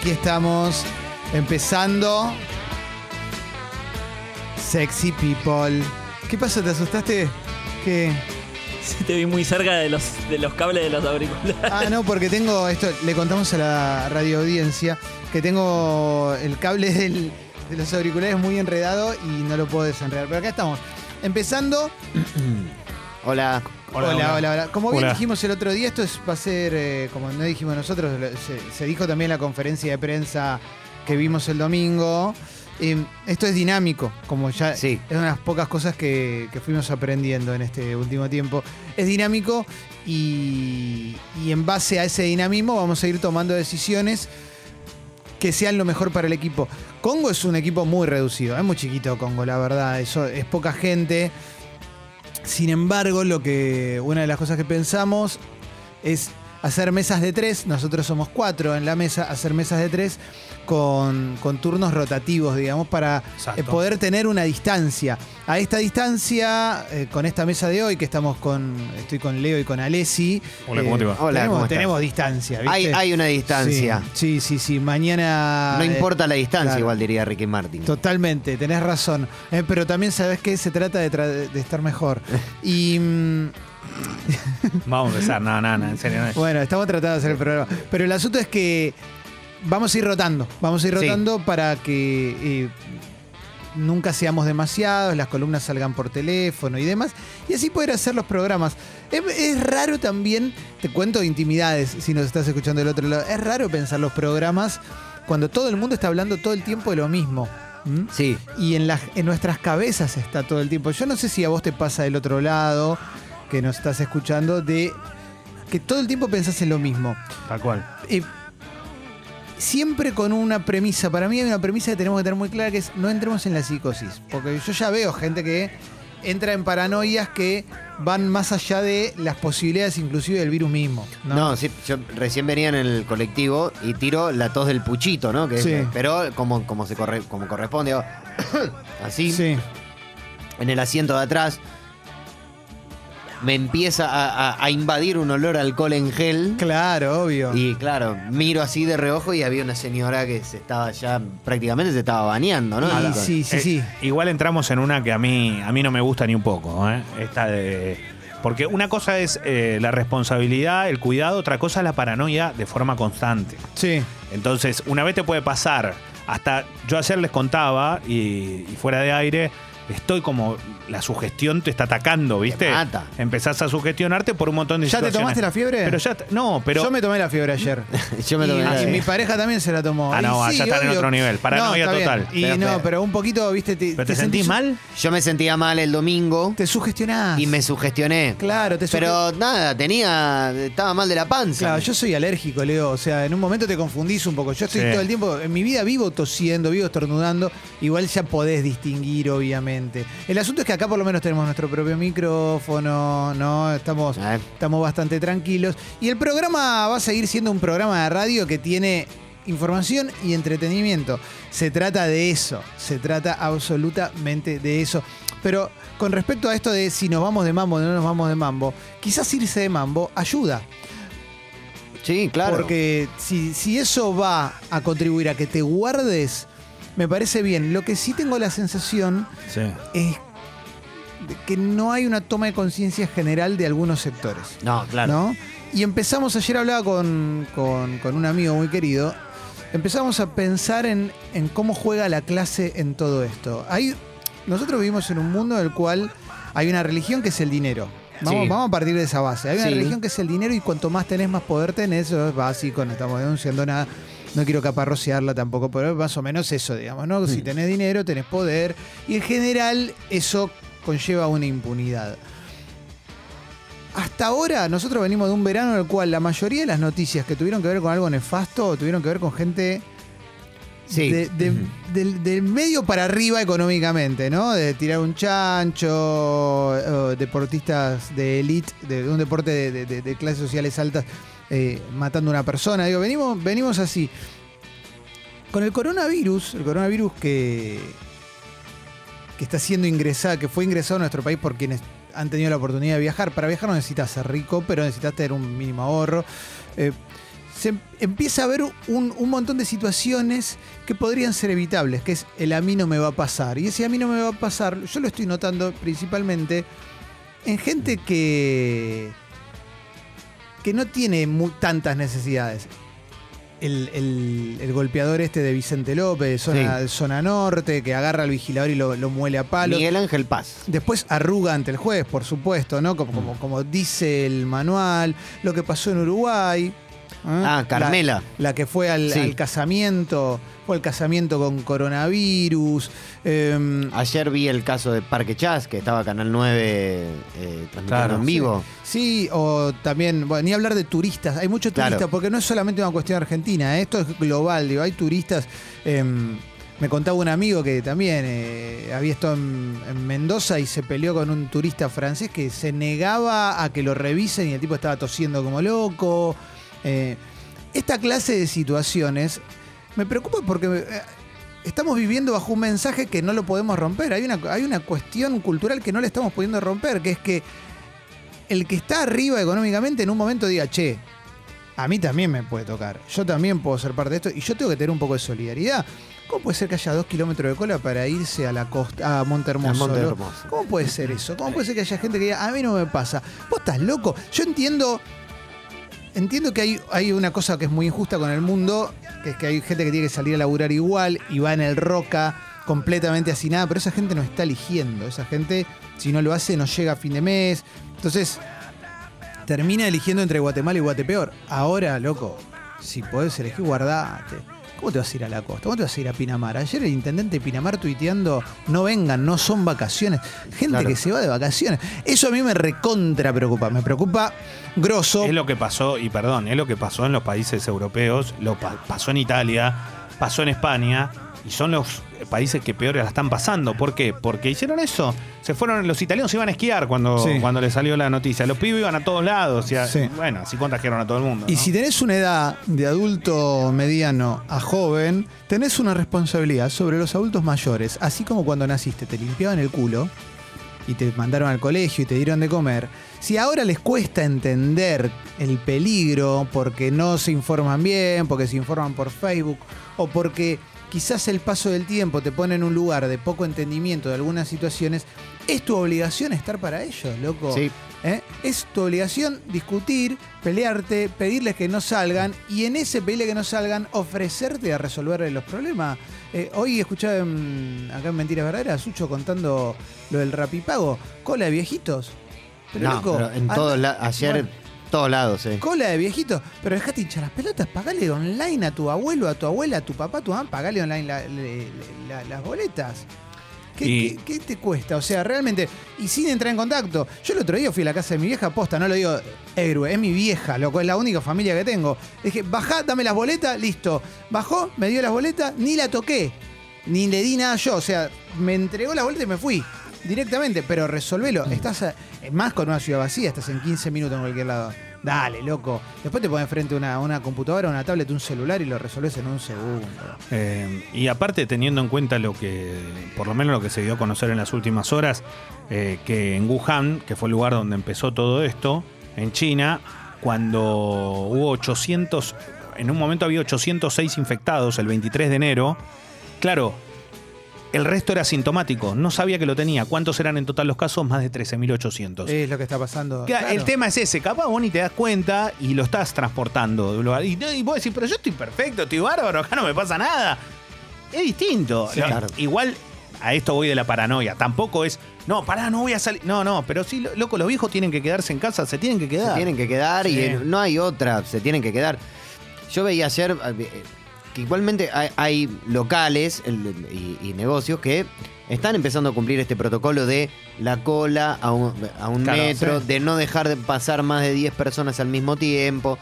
Aquí estamos empezando. Sexy People. ¿Qué pasó? ¿Te asustaste? ¿Qué? Sí, te vi muy cerca de los, de los cables de los auriculares. Ah, no, porque tengo esto, le contamos a la radio audiencia que tengo el cable del- de los auriculares muy enredado y no lo puedo desenredar. Pero acá estamos. Empezando. Hola. Hola, hola, hola. Como bien dijimos el otro día, esto es- va a ser, eh, como no dijimos nosotros, se, se dijo también en la conferencia de prensa que vimos el domingo. Eh, esto es dinámico, como ya Sí. es una de las pocas cosas que, que fuimos aprendiendo en este último tiempo. Es dinámico y, y en base a ese dinamismo vamos a ir tomando decisiones que sean lo mejor para el equipo. Congo es un equipo muy reducido, es muy chiquito Congo, la verdad, eso es poca gente. Sin embargo, lo que una de las cosas que pensamos es hacer mesas de tres. Nosotros somos cuatro en la mesa, hacer mesas de tres con, con turnos rotativos, digamos, para eh, poder tener una distancia. A esta distancia, eh, con esta mesa de hoy, que estamos con, estoy con Leo y con Alessi. Hola, ¿cómo te va? Hola, tenemos, ¿cómo estás? tenemos distancia. ¿viste? Hay, hay una distancia. Sí, sí, sí. sí. Mañana. No eh, importa la distancia, claro. igual diría Ricky Martin. Totalmente, tenés razón. Eh, pero también sabes que se trata de, tra- de estar mejor. Y mm, Vamos a empezar, no, no, no, en serio. No. bueno, estamos tratando de hacer el programa. Pero el asunto es que vamos a ir rotando. Vamos a ir Sí. rotando para que eh, nunca seamos demasiados, las columnas salgan por teléfono y demás. Y así poder hacer los programas. Es, es raro también, te cuento intimidades si nos estás escuchando del otro lado. Es raro pensar los programas cuando todo el mundo está hablando todo el tiempo de lo mismo. Sí. y en, las en nuestras cabezas está todo el tiempo. Yo no sé si a vos te pasa del otro lado, que nos estás escuchando, de que todo el tiempo pensás en lo mismo. Tal cual. Eh, siempre con una premisa, para mí hay una premisa que tenemos que tener muy clara, que es no entremos en la psicosis. Porque yo ya veo gente que entra en paranoias que van más allá de las posibilidades inclusive del virus mismo. No, ¿no? sí, yo recién venía en el colectivo y tiro la tos del puchito, ¿no? Que es- Sí. pero como, como, se corre, como corresponde, así, Sí. en el asiento de atrás, me empieza a, a- a invadir un olor a alcohol en gel. Claro, obvio. Y claro, miro así de reojo y había una señora que se estaba ya, prácticamente se estaba bañando, ¿no? Y sí, sí, Eh, sí. Igual entramos en una que a mí, a mí no me gusta ni un poco, ¿eh? Esta de. Porque una cosa es eh, la responsabilidad, el cuidado, otra cosa es la paranoia de forma constante. Sí. Entonces, una vez te puede pasar, hasta yo ayer les contaba y, y fuera de aire, estoy como, la sugestión te está atacando, ¿viste? mata. Empezás a sugestionarte por un montón de ¿Ya te tomaste la fiebre? Pero ya, no, pero... Yo me tomé la fiebre ayer. Yo me y, tomé la y de- mi pareja también se la tomó. Ah, no, sí, ya están en otro nivel. Paranoia está bien. total. Y Pero, no, pero- un poquito, viste, te, ¿Pero te, sentís mal? Yo me sentía mal el domingo Te sugestionás. y me sugestioné. Claro, te Pero nada, tenía. Estaba mal de la panza. Claro, yo soy alérgico, Leo. O sea, en un momento te confundís un poco. Yo estoy Sí. todo el tiempo, en mi vida vivo tosiendo, vivo estornudando. Igual ya podés distinguir, obviamente. El asunto es que acá por lo menos tenemos nuestro propio micrófono, ¿no? Estamos, Eh. estamos bastante tranquilos. Y el programa va a seguir siendo un programa de radio que tiene información y entretenimiento. Se trata de eso, se trata absolutamente de eso. Pero con respecto a esto de si nos vamos de mambo o no nos vamos de mambo, quizás irse de mambo ayuda. Sí, claro. Porque si, si eso va a contribuir a que te guardes, me parece bien. Lo que sí tengo la sensación Sí. es que no hay una toma de conciencia general de algunos sectores. No, claro. ¿no? Y empezamos, ayer hablaba con, con- con un amigo muy querido, empezamos a pensar en, en cómo juega la clase en todo esto. Hay, nosotros vivimos en un mundo en el cual hay una religión que es el dinero. Vamos, Sí. vamos a partir de esa base. Hay una Sí. religión que es el dinero y cuanto más tenés, más poder tenés. Eso es básico, no estamos denunciando nada. No quiero caparrocearla tampoco, pero es más o menos eso, digamos, ¿no? Si tenés dinero, tenés poder. Y en general, eso conlleva una impunidad. Hasta ahora nosotros venimos de un verano en el cual la mayoría de las noticias que tuvieron que ver con algo nefasto tuvieron que ver con gente Sí. de- de- del, del medio para arriba económicamente, ¿no? De tirar un chancho, deportistas de elite, de, un deporte de, de- de- de clases sociales altas, eh, matando a una persona. Digo, venimos, venimos así. Con el coronavirus, el coronavirus que, que está siendo ingresado, que fue ingresado a nuestro país por quienes han tenido la oportunidad de viajar. Para viajar no necesitas ser rico, pero necesitas tener un mínimo ahorro. Eh, se em- empieza a ver un, un montón de situaciones que podrían ser evitables, que es el a mí no me va a pasar. Y ese a mí no me va a pasar, yo lo estoy notando principalmente en gente que, que no tiene tantas necesidades. El, el- el golpeador este de Vicente López, zona, Sí. zona norte, que agarra al vigilador y lo, lo muele a palos. Miguel Ángel Paz. Después arruga ante el juez, por supuesto, ¿no? Como, como, como dice el manual, lo que pasó en Uruguay. ¿Eh? Ah, Carmela. La, la que fue al, Sí. al casamiento, fue al casamiento con coronavirus. eh, Ayer vi el caso de Parque Chas, que estaba Canal 9 eh, transmitiendo Claro, en vivo. Sí, o también, bueno, ni hablar de turistas. Hay muchos Claro. turistas, porque no es solamente una cuestión argentina, ¿eh? esto es global. Digo, hay turistas. eh, me contaba un amigo que también eh, había estado en, en Mendoza y se peleó con un turista francés que se negaba a que lo revisen y el tipo estaba tosiendo como loco. Eh, esta clase de situaciones me preocupa porque eh, estamos viviendo bajo un mensaje que no lo podemos romper. Hay una, hay una cuestión cultural que no le estamos pudiendo romper, que es que el que está arriba económicamente en un momento diga, che, a mí también me puede tocar, yo también puedo ser parte de esto y yo tengo que tener un poco de solidaridad. ¿Cómo puede ser que haya dos kilómetros de cola para irse a la costa, a Monte Hermoso? No? ¿Cómo puede ser eso? ¿Cómo puede ser que haya gente que diga, a mí no me pasa? ¿Vos estás loco? Yo entiendo, entiendo que hay, hay una cosa que es muy injusta con el mundo, que es que hay gente que tiene que salir a laburar igual y va en el roca completamente hacinada, pero esa gente no está eligiendo. Esa gente, si no lo hace, no llega a fin de mes. Entonces, termina eligiendo entre Guatemala y Guatepeor. Ahora, loco, si podés elegir, guardate. ¿Cómo te vas a ir a la costa? ¿Cómo te vas a ir a Pinamar? Ayer el intendente de Pinamar tuiteando, no vengan, no son vacaciones. Gente Claro. que se va de vacaciones. Eso a mí me recontra preocupa. Me preocupa grosso. Es lo que pasó, y perdón, es lo que pasó en los países europeos, lo pa- pasó en Italia, pasó en España, y son los países que peor la están pasando. ¿Por qué? Porque hicieron eso. Se fueron, los italianos iban a esquiar cuando, Sí. cuando les salió la noticia. Los pibes iban a todos lados. Sí. Bueno, así contagiaron a todo el mundo. Y ¿no? si tenés una edad de adulto mediano a joven, tenés una responsabilidad sobre los adultos mayores. Así como cuando naciste te limpiaban el culo y te mandaron al colegio y te dieron de comer. Si ahora les cuesta entender el peligro porque no se informan bien, porque se informan por Facebook o porque quizás el paso del tiempo te pone en un lugar de poco entendimiento de algunas situaciones, es tu obligación estar para ellos, loco. Sí. ¿Eh? Es tu obligación discutir, pelearte, pedirles que no salgan y en ese pedirle que no salgan, ofrecerte a resolver los problemas. Eh, hoy escuchaba en- acá en Mentiras Verdaderas Sucho contando lo del rapipago. Cola de viejitos. Pero no, loco, pero en todos la- ayer, Bueno, todos lados, eh. cola de viejitos. Pero dejate hinchar las pelotas, pagale online a tu abuelo, a tu abuela, a tu papá, a tu mamá, pagale online la- le- la- las boletas. ¿Qué, Y- qué- qué te cuesta? O sea, realmente, y sin entrar en contacto. Yo el otro día fui a la casa de mi vieja posta, no lo digo héroe, es mi vieja, loco, es la única familia que tengo. Dije, bajá, dame las boletas, listo. Bajó, me dio las boletas, ni la toqué, ni le di nada yo. O sea, me entregó las boletas y me fui directamente, pero resolvelo. Estás a- más con una ciudad vacía, estás en 15 minutos en cualquier lado. Dale, loco. Después te pones frente a una, una computadora, una tablet, un celular y lo resolves en un segundo. Eh, y aparte, teniendo en cuenta lo que, por lo menos lo que se dio a conocer en las últimas horas, eh, que en Wuhan, que fue el lugar donde empezó todo esto, en China, cuando hubo 800, en un momento había 806 infectados el 23 de enero, claro, el resto era sintomático, no sabía que lo tenía. ¿Cuántos eran en total los casos? Más de 13.800. Es lo que está pasando. Claro, Claro. El tema es ese, capaz vos ni te das cuenta y lo estás transportando. Y, y vos decís, pero yo estoy perfecto, estoy bárbaro, acá no me pasa nada. Es distinto. Sí, No, claro. Igual a esto voy de la paranoia. Tampoco es, no, pará, no voy a salir. No, no, pero sí, lo- loco, los viejos tienen que quedarse en casa, se tienen que Se quedar. tienen que quedar y Sí. no hay otra, se tienen que quedar. Yo veía ayer eh, que igualmente hay, hay locales y, y negocios que están empezando a cumplir este protocolo de la cola a un, a un Claro, metro, sí. de no dejar de pasar más de 10 personas al mismo tiempo.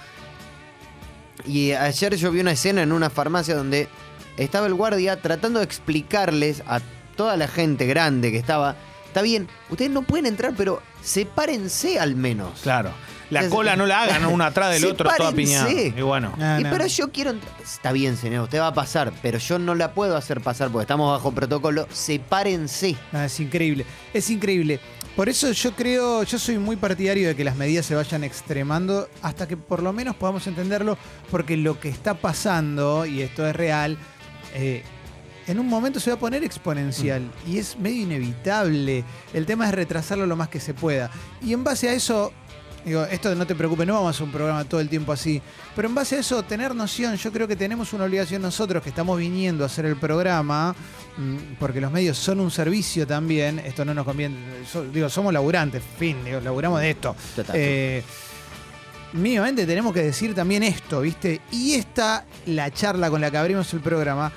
Y ayer yo vi una escena en una farmacia donde estaba el guardia tratando de explicarles a toda la gente grande que estaba, está bien, ustedes no pueden entrar, pero sepárense al menos. Claro. La Es- cola no la hagan una atrás del otro, toda piñada. Y bueno. Y no. pero yo quiero. Está bien, señor, usted va a pasar, pero yo no la puedo hacer pasar porque estamos bajo protocolo. Sepárense. Ah, es increíble, es increíble. Por eso yo creo, yo soy muy partidario de que las medidas se vayan extremando hasta que por lo menos podamos entenderlo, porque lo que está pasando, y esto es real, eh, en un momento se va a poner exponencial Mm. y es medio inevitable. El tema es retrasarlo lo más que se pueda. Y en base a eso, digo, esto no te preocupes, no vamos a hacer un programa todo el tiempo así, pero en base a eso, tener noción, yo creo que tenemos una obligación nosotros que estamos viniendo a hacer el programa, mm, porque los medios son un servicio también, esto no nos conviene, so- digo, somos laburantes, fin, digo, laburamos de esto. Total. Eh, mínimamente tenemos que decir también esto, ¿viste? Y esta, la charla con la que abrimos el programa,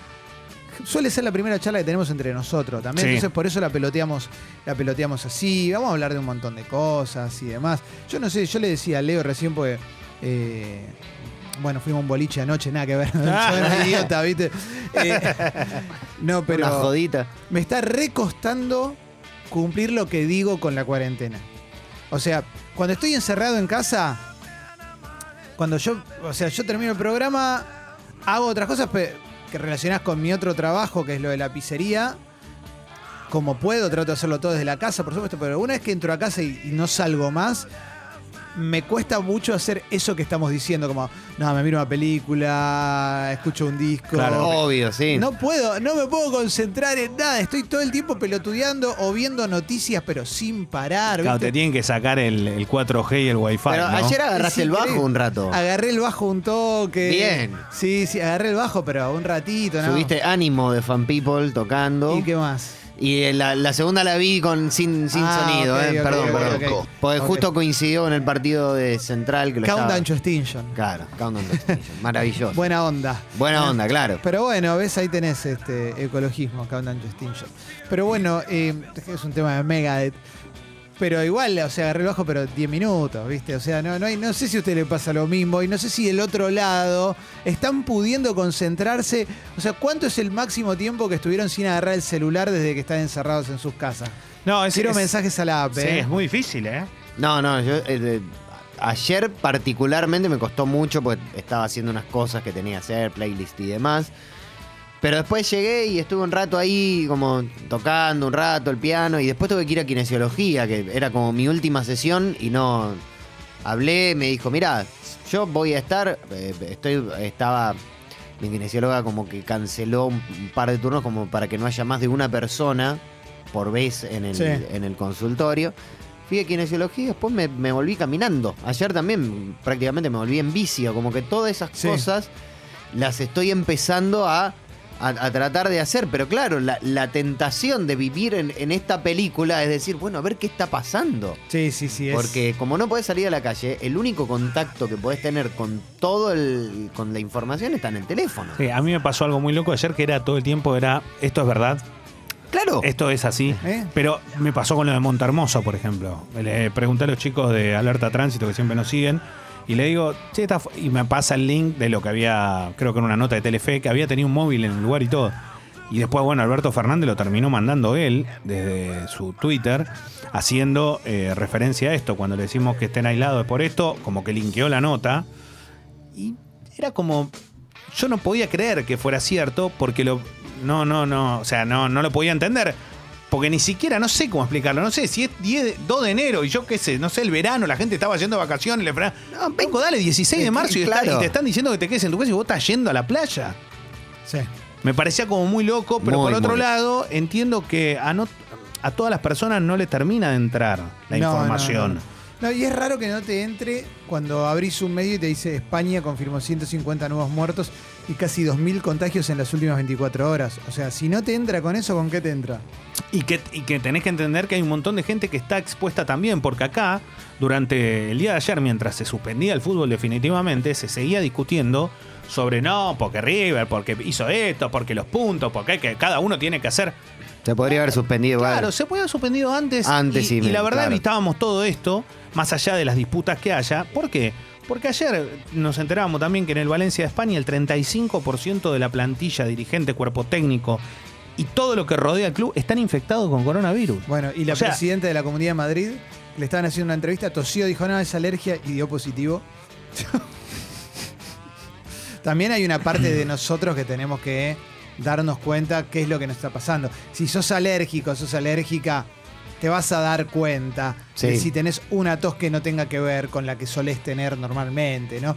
suele ser la primera charla que tenemos entre nosotros también. Sí. Entonces por eso la peloteamos, la peloteamos así. Vamos a hablar de un montón de cosas y demás. Yo no sé, yo le decía a Leo recién porque. eh, bueno, fuimos a un boliche anoche, nada que ver. Soy idiota, ¿viste? Eh, no, pero. Una jodita. Me está recostando cumplir lo que digo con la cuarentena. O sea, cuando estoy encerrado en casa, cuando yo, o sea, yo termino el programa, hago otras cosas pe- que relacionadas con mi otro trabajo, que es lo de la pizzería. Como puedo, trato de hacerlo todo desde la casa, por supuesto, pero una vez que entro a casa y, y no salgo más, me cuesta mucho hacer eso que estamos diciendo, como, no, me miro una película, escucho un disco. Claro. Obvio, sí. No puedo, no me puedo concentrar en nada. Estoy todo el tiempo pelotudeando o viendo noticias, pero sin parar. Claro, ¿viste? te tienen que sacar el, el 4G y el Wi-Fi. Pero ¿no? ayer agarraste el bajo un rato. Agarré el bajo un toque. Bien. Sí, sí, agarré el bajo, pero un ratito, ¿no? Subiste ánimo de Fan People tocando. ¿Y qué más? Y eh, la, la segunda la vi con sin, sin Ah, sonido, eh. perdón, ok, perdón. Porque justo coincidió en el partido de Central que lo Countdown to Extinction. Claro, Countdown to Extinction. Maravilloso. Buena onda. Buena onda, claro. Pero bueno, ves, ahí tenés este ecologismo, Countdown to Extinction. Pero bueno, eh, es un tema de Megadeth. Pero igual, o sea, agarré el bajo, pero 10 minutos, ¿viste? O sea, no, no, hay, no sé si a usted le pasa lo mismo y no sé si del otro lado están pudiendo concentrarse. O sea, ¿cuánto es el máximo tiempo que estuvieron sin agarrar el celular desde que están encerrados en sus casas? No, es, Quiero es- mensajes a la app, Sí, ¿eh? es muy difícil, ¿eh? No, no, yo. eh, de- ayer particularmente me costó mucho porque estaba haciendo unas cosas que tenía que hacer, playlist y demás. Pero después llegué y estuve un rato ahí como tocando un rato el piano y después tuve que ir a kinesiología, que era como mi última sesión y no hablé, me dijo, mira, yo voy a estar, eh, estoy, estaba, mi kinesióloga como que canceló un, par de turnos como para que no haya más de una persona por vez en el, Sí. en el consultorio. Fui a kinesiología y después me, me volví caminando. Ayer también prácticamente me volví en vicio, como que todas esas Sí. cosas las estoy empezando a, a- a tratar de hacer. Pero claro, la, la tentación de vivir en, en esta película es decir, bueno, a ver qué está pasando. Sí, sí, sí. es- Porque como no podés salir a la calle, el único contacto que podés tener con todo el, con la información está en el teléfono. Sí, a mí me pasó algo muy loco ayer que era todo el tiempo, era, esto es verdad, Claro. esto es así. ¿Eh? Pero me pasó con lo de Montermoso, por ejemplo. Le pregunté a los chicos de Alerta Tránsito que siempre nos siguen. Y le digo, che, esta fu-", y me pasa el link de lo que había, creo que en una nota de Telefe, que había tenido un móvil en el lugar y todo. Y después, bueno, Alberto Fernández lo terminó mandando él desde su Twitter, haciendo eh, referencia a esto. Cuando le decimos que estén aislados por esto, como que linkeó la nota. Y era como. Yo no podía creer que fuera cierto porque lo. No, no, no. O sea, no, no lo podía entender. Porque ni siquiera, no sé cómo explicarlo. No sé si es 10 de- 2 de enero y yo qué sé, no sé, el verano, la gente estaba yendo de vacaciones. Le frenan- No, Loco, dale, 16 de marzo y, está- claro. y te están diciendo que te quedes en tu casa y vos estás yendo a la playa. Sí. Me parecía como muy loco, pero Muy, por otro muy. lado, entiendo que a, no- a todas las personas no les termina de entrar la No, información. no, no. No, y es raro que no te entre cuando abrís un medio y te dice España confirmó 150 nuevos muertos y casi 2.000 contagios en las últimas 24 horas. O sea, si no te entra con eso, ¿con qué te entra? Y que, y que tenés que entender que hay un montón de gente que está expuesta también, porque acá, durante el día de ayer, mientras se suspendía el fútbol definitivamente, se seguía discutiendo sobre no, porque River, porque hizo esto, porque los puntos, porque hay que, cada uno tiene que hacer. Se podría haber suspendido igual. Claro, se puede haber suspendido antes. Antes, y, la verdad claro. evitábamos todo esto, más allá de las disputas que haya. ¿Por qué? Porque ayer nos enterábamos también que en el Valencia de España el 35% de la plantilla, dirigente, cuerpo técnico y todo lo que rodea al club están infectados con coronavirus. Bueno, y la O sea- presidenta de la Comunidad de Madrid le estaban haciendo una entrevista, tosió, dijo, no, es alergia y dio positivo. También hay una parte de nosotros que tenemos que darnos cuenta qué es lo que nos está pasando. Si sos alérgico, sos alérgica, te vas a dar cuenta de si tenés una tos que no tenga que ver con la que solés tener normalmente, ¿no?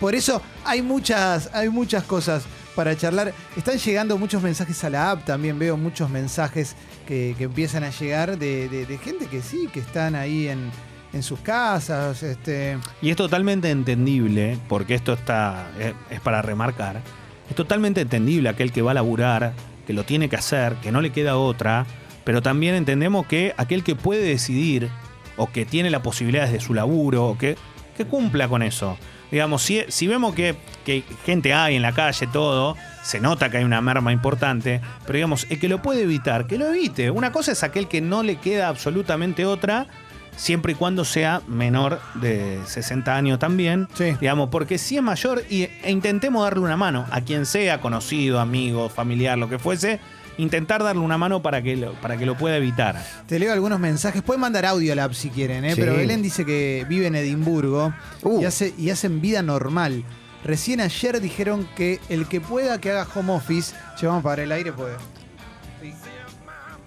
Por eso hay muchas, hay muchas cosas para charlar. Están llegando muchos mensajes a la app, también veo muchos mensajes que, que empiezan a llegar de, de- de gente que sí, que están ahí en, en sus casas. Este, Y es totalmente entendible, porque esto está es, es para remarcar, es totalmente entendible aquel que va a laburar, que lo tiene que hacer, que no le queda otra, pero también entendemos que aquel que puede decidir o que tiene las posibilidades de su laburo, o que, que cumpla con eso. Digamos, si, si vemos que, que gente hay en la calle, todo, se nota que hay una merma importante, pero digamos, el que lo puede evitar, que lo evite. Una cosa es aquel que no le queda absolutamente otra, siempre y cuando sea menor de 60 años también. Sí. Digamos, porque si es mayor y, e intentemos darle una mano a quien sea, conocido, amigo, familiar, lo que fuese, intentar darle una mano para que lo, para que lo pueda evitar. te leo algunos mensajes. Pueden mandar audio a la app si quieren, ¿eh? Sí. pero Belén dice que vive en Edimburgo Uh. y, hace, y hacen vida normal. Recién ayer dijeron que el que pueda que haga home office, che, vamos a apagar el aire, pues. Estoy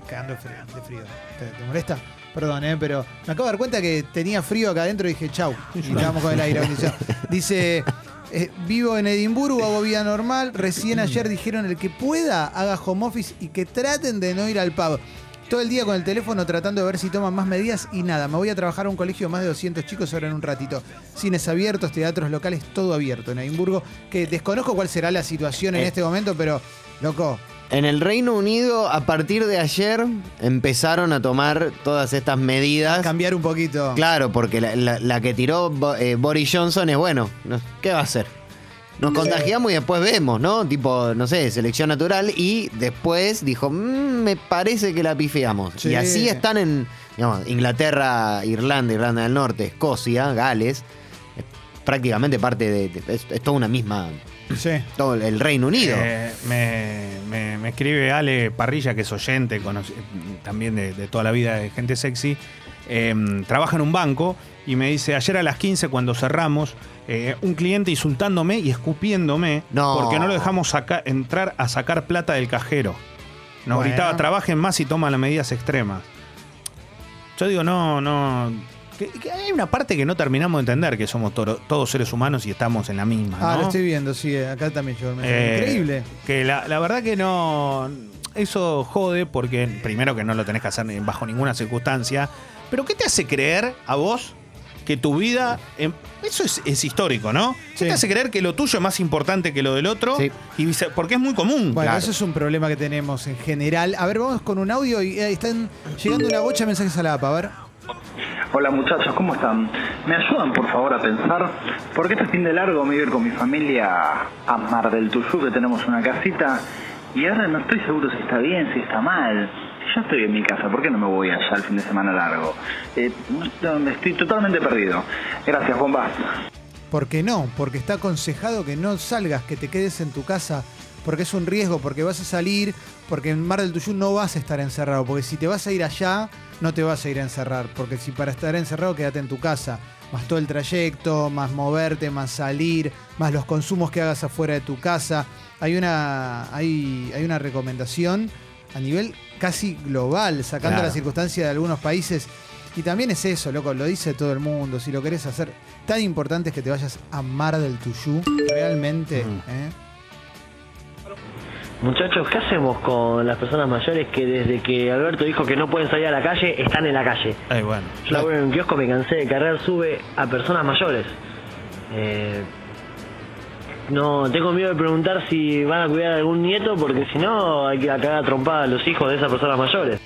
cagando de frío. de frío. ¿Te, te molesta? Perdón, ¿eh? pero me acabo de dar cuenta que tenía frío acá adentro y dije, chau. Y estábamos con el aire. Dice, eh, vivo en Edimburgo, hago vida normal. Recién ayer dijeron el que pueda haga home office y que traten de no ir al pub. Todo el día con el teléfono tratando de ver si toman más medidas y nada. Me voy a trabajar a un colegio de más de 200 chicos ahora en un ratito. Cines abiertos, teatros locales, todo abierto en Edimburgo. Que desconozco cuál será la situación en Eh. este momento, pero loco, En el Reino Unido, a partir de ayer, empezaron a tomar todas estas medidas. cambiar un poquito. Claro, porque la, la- la que tiró eh, Boris Johnson es bueno, no- ¿qué va a hacer? Nos contagiamos y después vemos, ¿no? Tipo, no sé, selección natural y después dijo, "Mm, me parece que la pifiamos. Sí. Y así están en digamos, Inglaterra, Irlanda, Irlanda del Norte, Escocia, Gales, es prácticamente parte de, de- es, es toda una misma, Sí. todo el Reino Unido. Eh, me, me- me escribe Ale Parrilla, que es oyente, conoce- también de, de toda la vida de gente sexy. eh, trabaja en un banco y me dice, ayer a las 15 cuando cerramos, eh, un cliente insultándome y escupiéndome No. porque no lo dejamos saca- entrar a sacar plata del cajero. Nos Bueno. gritaba, trabajen más y toman las medidas extremas. Yo digo, no, no... que- que hay una parte que no terminamos de entender, que somos toro- todos seres humanos y estamos en la misma. Ah, ¿no? lo estoy viendo, sí, acá también llegó el mensaje. Eh, Increíble. Que la, la verdad que no. Eso jode porque, primero, que no lo tenés que hacer ni bajo ninguna circunstancia. Pero, ¿qué te hace creer a vos que tu vida. em, eso es, es histórico, ¿no? ¿Qué Sí. te hace creer que lo tuyo es más importante que lo del otro? Sí. Y vice- porque es muy común. Bueno, claro. eso es un problema que tenemos en general. A ver, vamos con un audio y eh, están llegando una bocha de mensajes a la app. A ver. Hola muchachos, ¿cómo están? ¿Me ayudan por favor a pensar? Porque este fin de largo me a ir con mi familia a Mar del Tuyú, que tenemos una casita, y ahora no estoy seguro si está bien, si está mal. Si ya estoy en mi casa, ¿por qué no me voy allá el fin de semana largo? Eh, estoy totalmente perdido. Gracias, bombas. ¿Por qué no? Porque está aconsejado que no salgas, que te quedes en tu casa, porque es un riesgo, porque vas a salir, porque en Mar del Tuyú no vas a estar encerrado, porque si te vas a ir allá, no te vas a ir a encerrar, porque si para estar encerrado, quédate en tu casa, más todo el trayecto, más moverte, más salir, más los consumos que hagas afuera de tu casa. Hay una, hay, hay una recomendación a nivel casi global, sacando Claro. la circunstancia de algunos países. Y también es eso, loco, lo dice todo el mundo. Si lo querés hacer, tan importante es que te vayas a Mar del Tuyú. Realmente, ¿eh? Muchachos, ¿qué hacemos con las personas mayores que desde que Alberto dijo que no pueden salir a la calle, están en la calle? Ay, bueno. Yo laburo en un kiosco, me cansé de cargar sube a personas mayores. Eh, no, tengo miedo de preguntar si van a cuidar a algún nieto, porque si no hay que cagar a trompada a los hijos de esas personas mayores.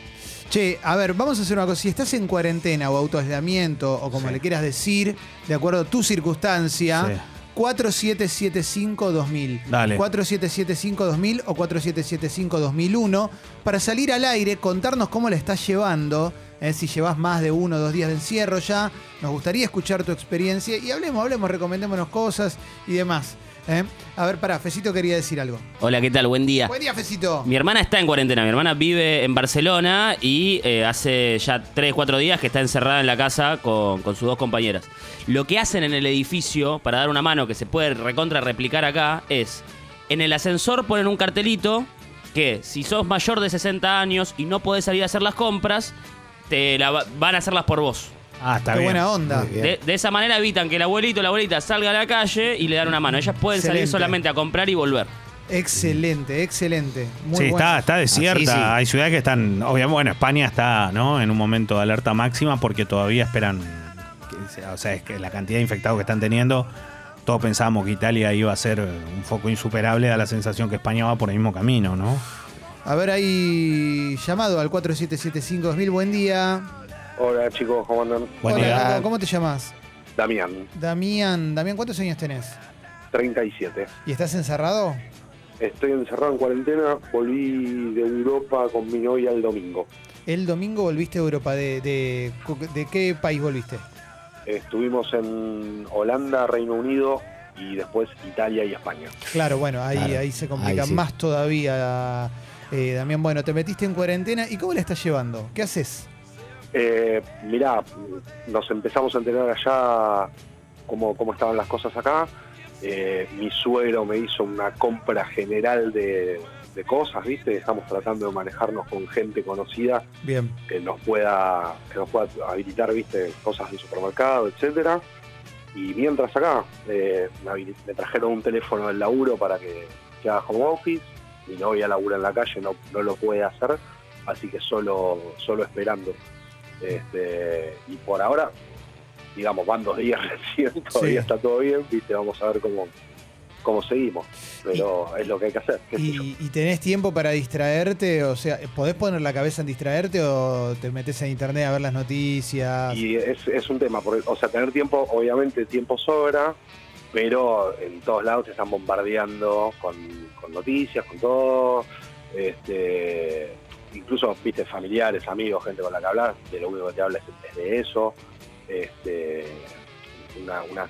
Che, a ver, vamos a hacer una cosa. Si estás en cuarentena o autoaislamiento o como le quieras decir, de acuerdo a tu circunstancia, Sí. 4775-2000. Dale. 4775-2000 o 4775-2001 para salir al aire, contarnos cómo la estás llevando. eh, si llevas más de uno o dos días de encierro ya, nos gustaría escuchar tu experiencia y hablemos, hablemos, recomendémonos cosas y demás. Eh. A ver, pará, Fecito quería decir algo. Hola, ¿qué tal? Buen día. Buen día, Fecito. Mi hermana está en cuarentena. Mi hermana vive en Barcelona y eh, hace ya 3, 4 días que está encerrada en la casa con, con sus dos compañeras. Lo que hacen en el edificio para dar una mano que se puede recontra replicar acá es en el ascensor ponen un cartelito que si sos mayor de 60 años y no podés salir a hacer las compras, te la va- van a hacerlas por vos. Ah, está Qué bien. buena onda. Muy bien. De, de esa manera evitan que el abuelito o la abuelita salga a la calle y le dan una mano. Ellas pueden salir Excelente. solamente a comprar y volver. Excelente, excelente. Muy sí, bueno. está, está desierta. Así sí. Hay ciudades que están. Obviamente, bueno, España está ¿no? en un momento de alerta máxima porque todavía esperan. que o sea, es que la cantidad de infectados que están teniendo. Todos pensábamos que Italia iba a ser un foco insuperable, da la sensación que España va por el mismo camino, ¿no? A ver, hay llamado al 4775-2000. Buen día. Hola chicos, ¿cómo andan? Buen Hola, día. ¿cómo, cómo te llamas? Damián, Damián. Damián, ¿cuántos años tenés? 37. ¿Y estás encerrado? Estoy encerrado en cuarentena, volví de Europa con mi novia el domingo. El domingo volviste a Europa. ¿De, de, de qué país volviste? Estuvimos en Holanda, Reino Unido y después Italia y España. Claro, bueno, ahí, Claro. ahí se complica Ahí sí. más todavía. eh, Damián, bueno, te metiste en cuarentena. ¿Y cómo la estás llevando? ¿Qué haces? Eh, mirá, nos empezamos a enterar allá cómo, cómo estaban las cosas acá. Eh, mi suegro me hizo una compra general de, de cosas, ¿viste? Estamos tratando de manejarnos con gente conocida Bien. que nos pueda que nos pueda habilitar viste cosas del supermercado etcétera y mientras acá eh, me trajeron un teléfono del laburo para que, que haga home office mi novia labura en la calle no, no lo puede hacer así que solo solo esperando este, y por ahora digamos van dos días recién todavía Sí. está todo bien viste vamos a ver cómo cómo seguimos pero es lo que hay que hacer qué sé yo. ¿Y, y tenés tiempo para distraerte? O sea, ¿podés poner la cabeza en distraerte o te metes en internet a ver las noticias? Y es, es un tema, porque, o sea, tener tiempo, obviamente tiempo sobra, pero en todos lados te están bombardeando con, con noticias, con todo, este, incluso, viste, familiares, amigos, gente con la que hablas, de lo único que te habla es, de eso, este, una, una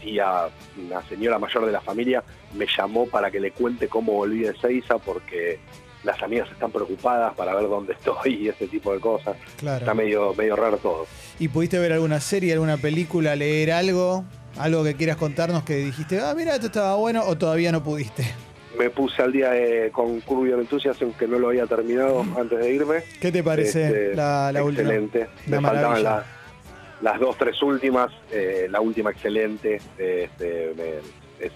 tía, una señora mayor de la familia me llamó para que le cuente cómo volví de Seiza porque las amigas están preocupadas para ver dónde estoy y ese tipo de cosas. Claro. Está medio, medio raro todo. ¿Y pudiste ver alguna serie, alguna película, leer algo? ¿Algo que quieras contarnos que dijiste, ah, mira, esto estaba bueno o todavía no pudiste? Me puse al día eh, con Curvy Enthusiasm, que no lo había terminado antes de irme. ¿Qué te parece Este, la, la última? excelente. Una Me faltaban maravilla. las, las dos, tres últimas. eh, la última excelente. Este, me- es-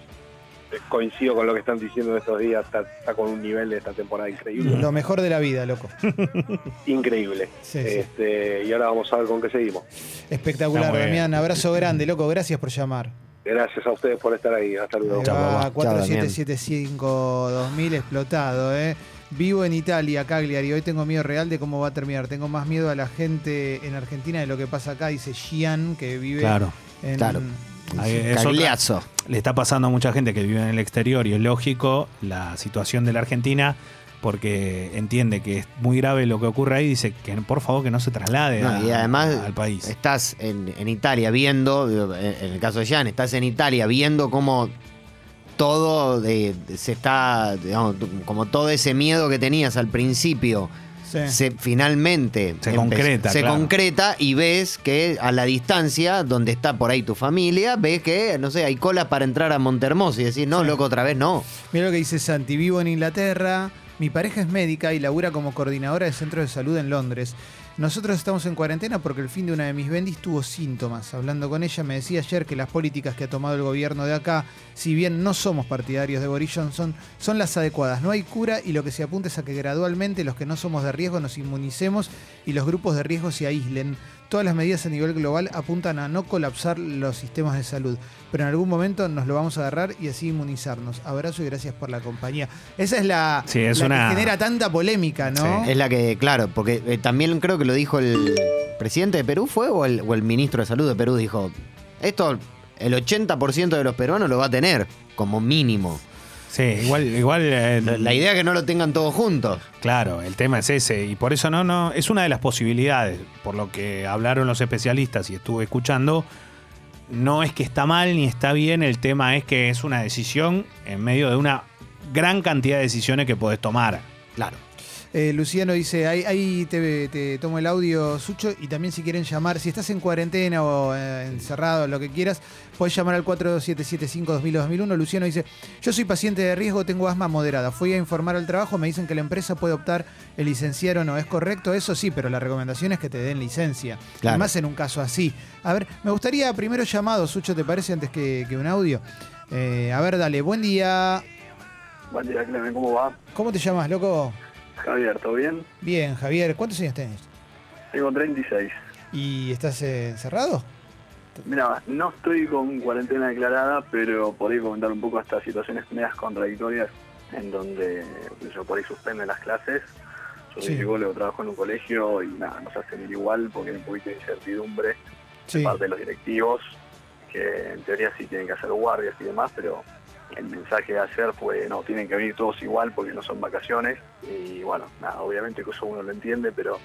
coincido con lo que están diciendo estos días. Está, está con un nivel de esta temporada increíble. Lo mejor de la vida, loco. Increíble. Sí, sí. Este, y ahora vamos a ver con qué seguimos. Espectacular. Damián. Abrazo grande, loco. Gracias por llamar. Gracias a ustedes por estar ahí. Hasta luego. Chao, va, papá. Chao, 4775-2000 explotado, ¿eh? Vivo en Italia, Cagliari. Hoy tengo miedo real de cómo va a terminar. Tengo más miedo a la gente en Argentina de lo que pasa acá, dice Gian, que vive Claro. en. Claro. Le está pasando a mucha gente que vive en el exterior y es lógico la situación de la Argentina porque entiende que es muy grave lo que ocurre ahí dice que por favor que no se traslade No, a- y además al país. estás en, en Italia viendo, en el caso de Jan, estás en Italia viendo cómo todo de- se está, digamos, como todo ese miedo que tenías al principio, Sí. se finalmente Se concreta, se claro. concreta y ves que a la distancia donde está por ahí tu familia, ves que, no sé, hay colas para entrar a Montermoso y decir, no, Sí. loco, otra vez no. Mira lo que dice Santi. Vivo en Inglaterra. Mi pareja es médica y labura como coordinadora de centro de salud en Londres. Nosotros estamos en cuarentena porque el fin de una de mis bendis tuvo síntomas. Hablando con ella me decía ayer que las políticas que ha tomado el gobierno de acá, si bien no somos partidarios de Boris Johnson, son las adecuadas. No hay cura y lo que se apunta es a que gradualmente los que no somos de riesgo nos inmunicemos y los grupos de riesgo se aíslen. Todas las medidas a nivel global apuntan a no colapsar los sistemas de salud, pero en algún momento nos lo vamos a agarrar y así inmunizarnos. Abrazo y gracias por la compañía. Esa es la, Sí, es la una- que genera tanta polémica, ¿no? Es la que, claro, porque eh, también creo que lo dijo el presidente de Perú, ¿fue? O el, o el ministro de Salud de Perú dijo, esto el 80% de los peruanos lo va a tener, como mínimo. Sí, igual, igual eh, La, la idea es que no lo tengan todos juntos. Claro, el tema es ese y por eso no, no, es una de las posibilidades, por lo que hablaron los especialistas y estuve escuchando, no es que está mal ni está bien, el tema es que es una decisión en medio de una gran cantidad de decisiones que podés tomar. Claro. Eh, Luciano dice, ahí, ahí te, te tomo el audio, Sucho, y también si quieren llamar, si estás en cuarentena o eh, encerrado, lo que quieras, puedes llamar al 4775-2000-2001. Luciano dice, yo soy paciente de riesgo, tengo asma moderada. Fui a informar al trabajo, me dicen que la empresa puede optar el licenciar o no. ¿Es correcto? Eso sí, pero la recomendación es que te den licencia. Claro. Además en un caso así. A ver, me gustaría primero llamado, Sucho, ¿te parece? Antes que, que un audio. Eh, a ver, dale, buen día. Buen día, Clemen, ¿cómo va? ¿Cómo te llamas, loco? Javier, ¿todo bien? Bien, Javier, ¿cuántos años tenés? Tengo 36. ¿Y estás eh, encerrado? Mira, no estoy con cuarentena declarada, pero podría comentar un poco estas situaciones medias contradictorias en donde yo por ahí suspenden las clases. Yo Sí. soy psicólogo, trabajo en un colegio y nada, nos hacen ir igual porque hay un poquito de incertidumbre Sí. de parte de los directivos, que en teoría sí tienen que hacer guardias y demás, pero el mensaje de ayer fue, no, tienen que venir todos igual porque no son vacaciones. Y bueno, nada, obviamente que eso uno lo entiende, pero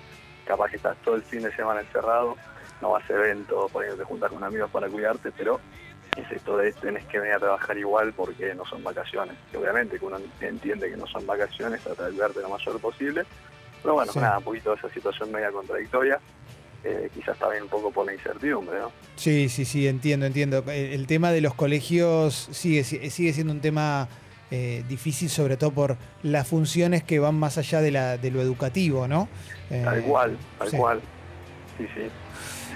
capaz que estás todo el fin de semana encerrado, no vas a eventos, por ahí te juntas con amigos para cuidarte, pero es esto de tenés que venir a trabajar igual porque no son vacaciones. Obviamente que uno entiende que no son vacaciones, trata de verte lo mayor posible. Pero bueno, Sí. nada, un poquito de esa situación media contradictoria. Eh, quizás también un poco por la incertidumbre, ¿no? Sí, sí, sí, entiendo, entiendo. El, el tema de los colegios sigue, si- sigue siendo un tema eh, difícil, sobre todo por las funciones que van más allá de, la, de lo educativo, ¿no? Eh, Tal cual, tal sí. cual. Sí, sí.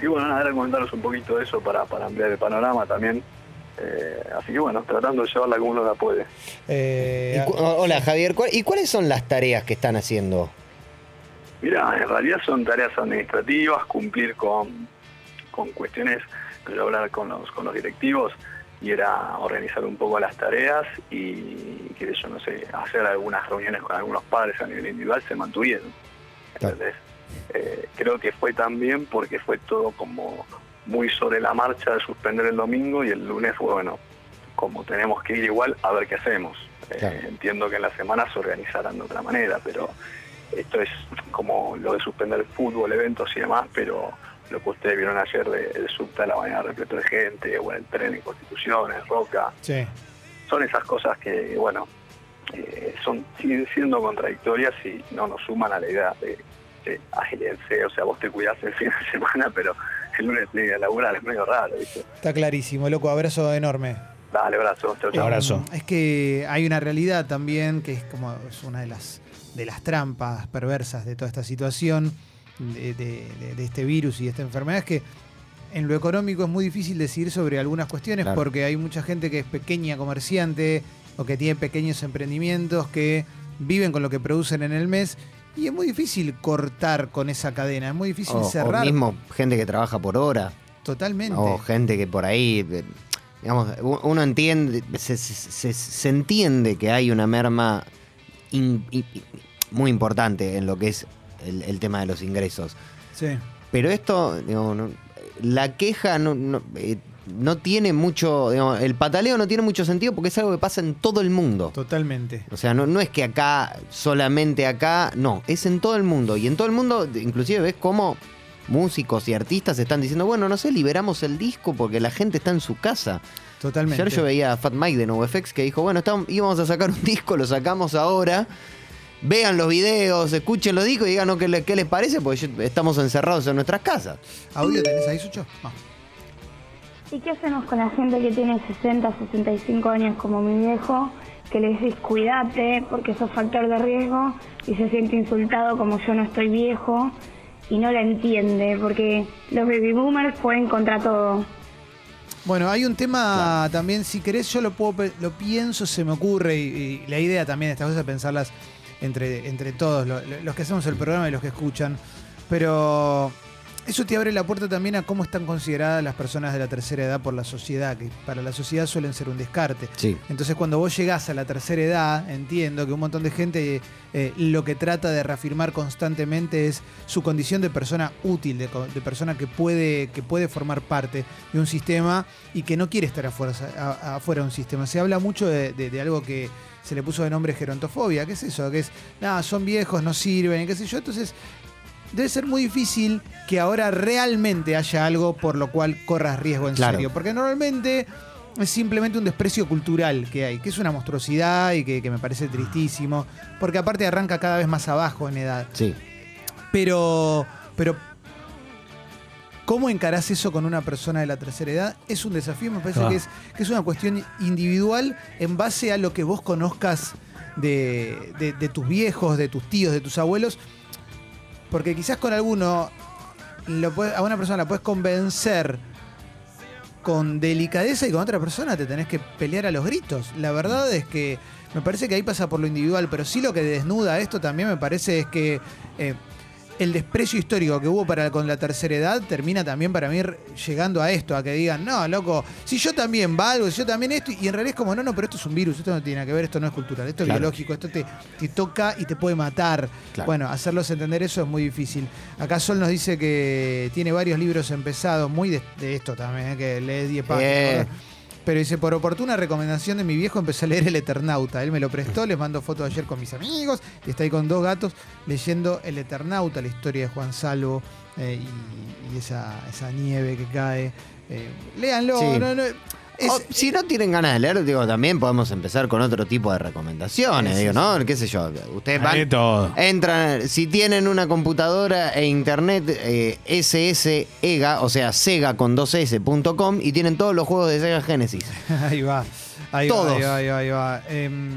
Sí, bueno, nada, era comentaros un poquito de eso para, para ampliar el panorama también. Eh, así que bueno, tratando de llevarla como uno la puede. Eh, Y cu- hola Javier, ¿cuál- ¿y cuáles son las tareas que están haciendo? Mira, en realidad son tareas administrativas, cumplir con, con cuestiones, pero hablar con los, con los directivos y era organizar un poco las tareas y, qué sé yo, no sé, hacer algunas reuniones con algunos padres a nivel individual se mantuvieron. ¿entendés? Eh, creo que fue también porque fue todo como muy sobre la marcha de suspender el domingo y el lunes fue, bueno, como tenemos que ir igual, a ver qué hacemos. Eh, entiendo que en la semana se organizarán de otra manera, pero esto es como lo de suspender fútbol, eventos y demás, pero lo que ustedes vieron ayer de- del subte a la mañana repleto de gente, o el tren en Constitución, en Roca, sí. son esas cosas que, bueno, eh, son siguen siendo contradictorias y no nos suman a la idea de, de o sea, vos te cuidás el fin de semana, pero el lunes que laburar, es medio raro, ¿viste? Está clarísimo, loco. Abrazo enorme. Dale, abrazo, chau, chau. Abrazo. Es que hay una realidad también que es como es una de las de las trampas perversas de toda esta situación de, de- de- de este virus y de esta enfermedad es que en lo económico es muy difícil decidir sobre algunas cuestiones Claro. porque hay mucha gente que es pequeña comerciante o que tiene pequeños emprendimientos que viven con lo que producen en el mes y es muy difícil cortar con esa cadena, es muy difícil O, o cerrar mismo gente que trabaja por hora, totalmente. o gente que por ahí, eh, digamos, uno entiende, se, se- se- se entiende que hay una merma in- muy importante en lo que es el, el tema de los ingresos. Sí. Pero esto, digamos, no- la queja no, no, eh, no tiene mucho, digamos, el pataleo no tiene mucho sentido porque es algo que pasa en todo el mundo. Totalmente. O sea, no, no es que acá, solamente acá, no, es en todo el mundo. Y en todo el mundo, inclusive ves cómo músicos y artistas están diciendo, bueno, no sé, liberamos el disco porque la gente está en su casa. Totalmente. Ayer yo veía a Fat Mike de NoFX que dijo, bueno, estábamos- íbamos a sacar un disco, lo sacamos ahora. Vean los videos, escuchen los discos y díganos qué, le- qué les parece, porque yo- estamos encerrados en nuestras casas. ¿Audio tenés ahí, Sucho? No. ¿Y qué hacemos con la gente que tiene 60, 65 años como mi viejo, que le decís cuídate porque sos factor de riesgo y se siente insultado como yo no estoy viejo y no la entiende porque los baby boomers pueden contra todo? Bueno, hay un tema también, si querés, yo lo puedo lo pienso, se me ocurre, y, y la idea también de estas cosas es pensarlas entre, entre todos, lo- lo- los que hacemos el programa y los que escuchan. Pero eso te abre la puerta también a cómo están consideradas las personas de la tercera edad por la sociedad, que para la sociedad suelen ser un descarte. Sí. Entonces cuando vos llegás a la tercera edad, entiendo que un montón de gente eh, lo que trata de reafirmar constantemente es su condición de persona útil, de, de persona que puede, que puede formar parte de un sistema y que no quiere estar afuera, a- afuera de un sistema. Se habla mucho de, de- de algo que se le puso de nombre gerontofobia, ¿qué es eso? Que es, nada, son viejos, no sirven, qué sé yo. Entonces debe ser muy difícil que ahora realmente haya algo por lo cual corras riesgo en Claro. serio. Porque normalmente es simplemente un desprecio cultural que hay, que es una monstruosidad y que, que me parece tristísimo, porque aparte arranca cada vez más abajo en edad. Sí. Pero, pero, ¿cómo encarás eso con una persona de la tercera edad? Es un desafío, me parece Ah. que, es, que es una cuestión individual en base a lo que vos conozcas de, de- de tus viejos, de tus tíos, de tus abuelos. Porque quizás con alguno, lo puede- a una persona la puedes convencer con delicadeza y con otra persona te tenés que pelear a los gritos. La verdad es que me parece que ahí pasa por lo individual, pero sí lo que desnuda esto también me parece es que eh, el desprecio histórico que hubo para con la tercera edad termina también para mí llegando a esto, a que digan, no, loco, si yo también valgo, si yo también esto, y en realidad es como, no, no, pero esto es un virus, esto no tiene nada que ver, esto no es cultural, esto es biológico, esto te, te toca y te puede matar. Claro. Bueno, hacerlos entender eso es muy difícil. Acá Sol nos dice que tiene varios libros empezados, muy de, de esto también, eh, que lee 10 páginas. Pero dice, por oportuna recomendación de mi viejo, empecé a leer El Eternauta. Él me lo prestó, les mando fotos ayer con mis amigos, y está ahí con dos gatos leyendo El Eternauta, la historia de Juan Salvo eh, y, y esa, esa nieve que cae. Eh, léanlo, Sí. no, no, es- O, si no tienen ganas de leer, digo, también podemos empezar con otro tipo de recomendaciones, digo, ¿no? ¿Qué sé yo? Ustedes van, todo. entran, si tienen una computadora e internet, eh, ssega, o sea, sega con 2s.com y tienen todos los juegos de Sega Genesis. ahí va, ahí Todos. va, ahí va, ahí va. ahí va. Em,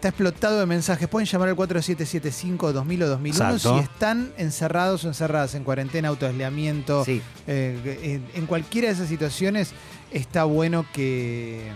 está explotado de mensajes. Pueden llamar al 4775-2000 o 2001 Exacto. si están encerrados o encerradas en cuarentena, autoaislamiento. Sí. Eh, en, en cualquiera de esas situaciones está bueno que...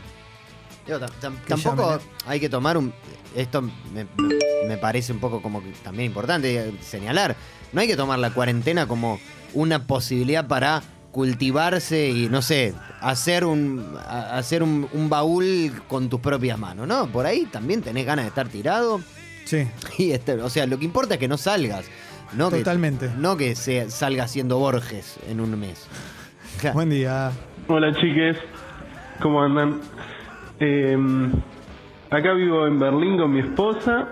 Tampoco llamen, hay que tomar un. Esto me, parece un poco como que también importante eh, señalar. No hay que tomar la cuarentena como una posibilidad para cultivarse y, no sé, hacer un, hacer un, un baúl con tus propias manos, ¿no? Por ahí también tenés ganas de estar tirado. Sí, Y este, o sea, lo que importa es que no salgas. No que- totalmente. no que se, salga siendo Borges en un mes. Claro. Buen día. Hola chiques, ¿cómo andan? Eh, acá vivo en Berlín con mi esposa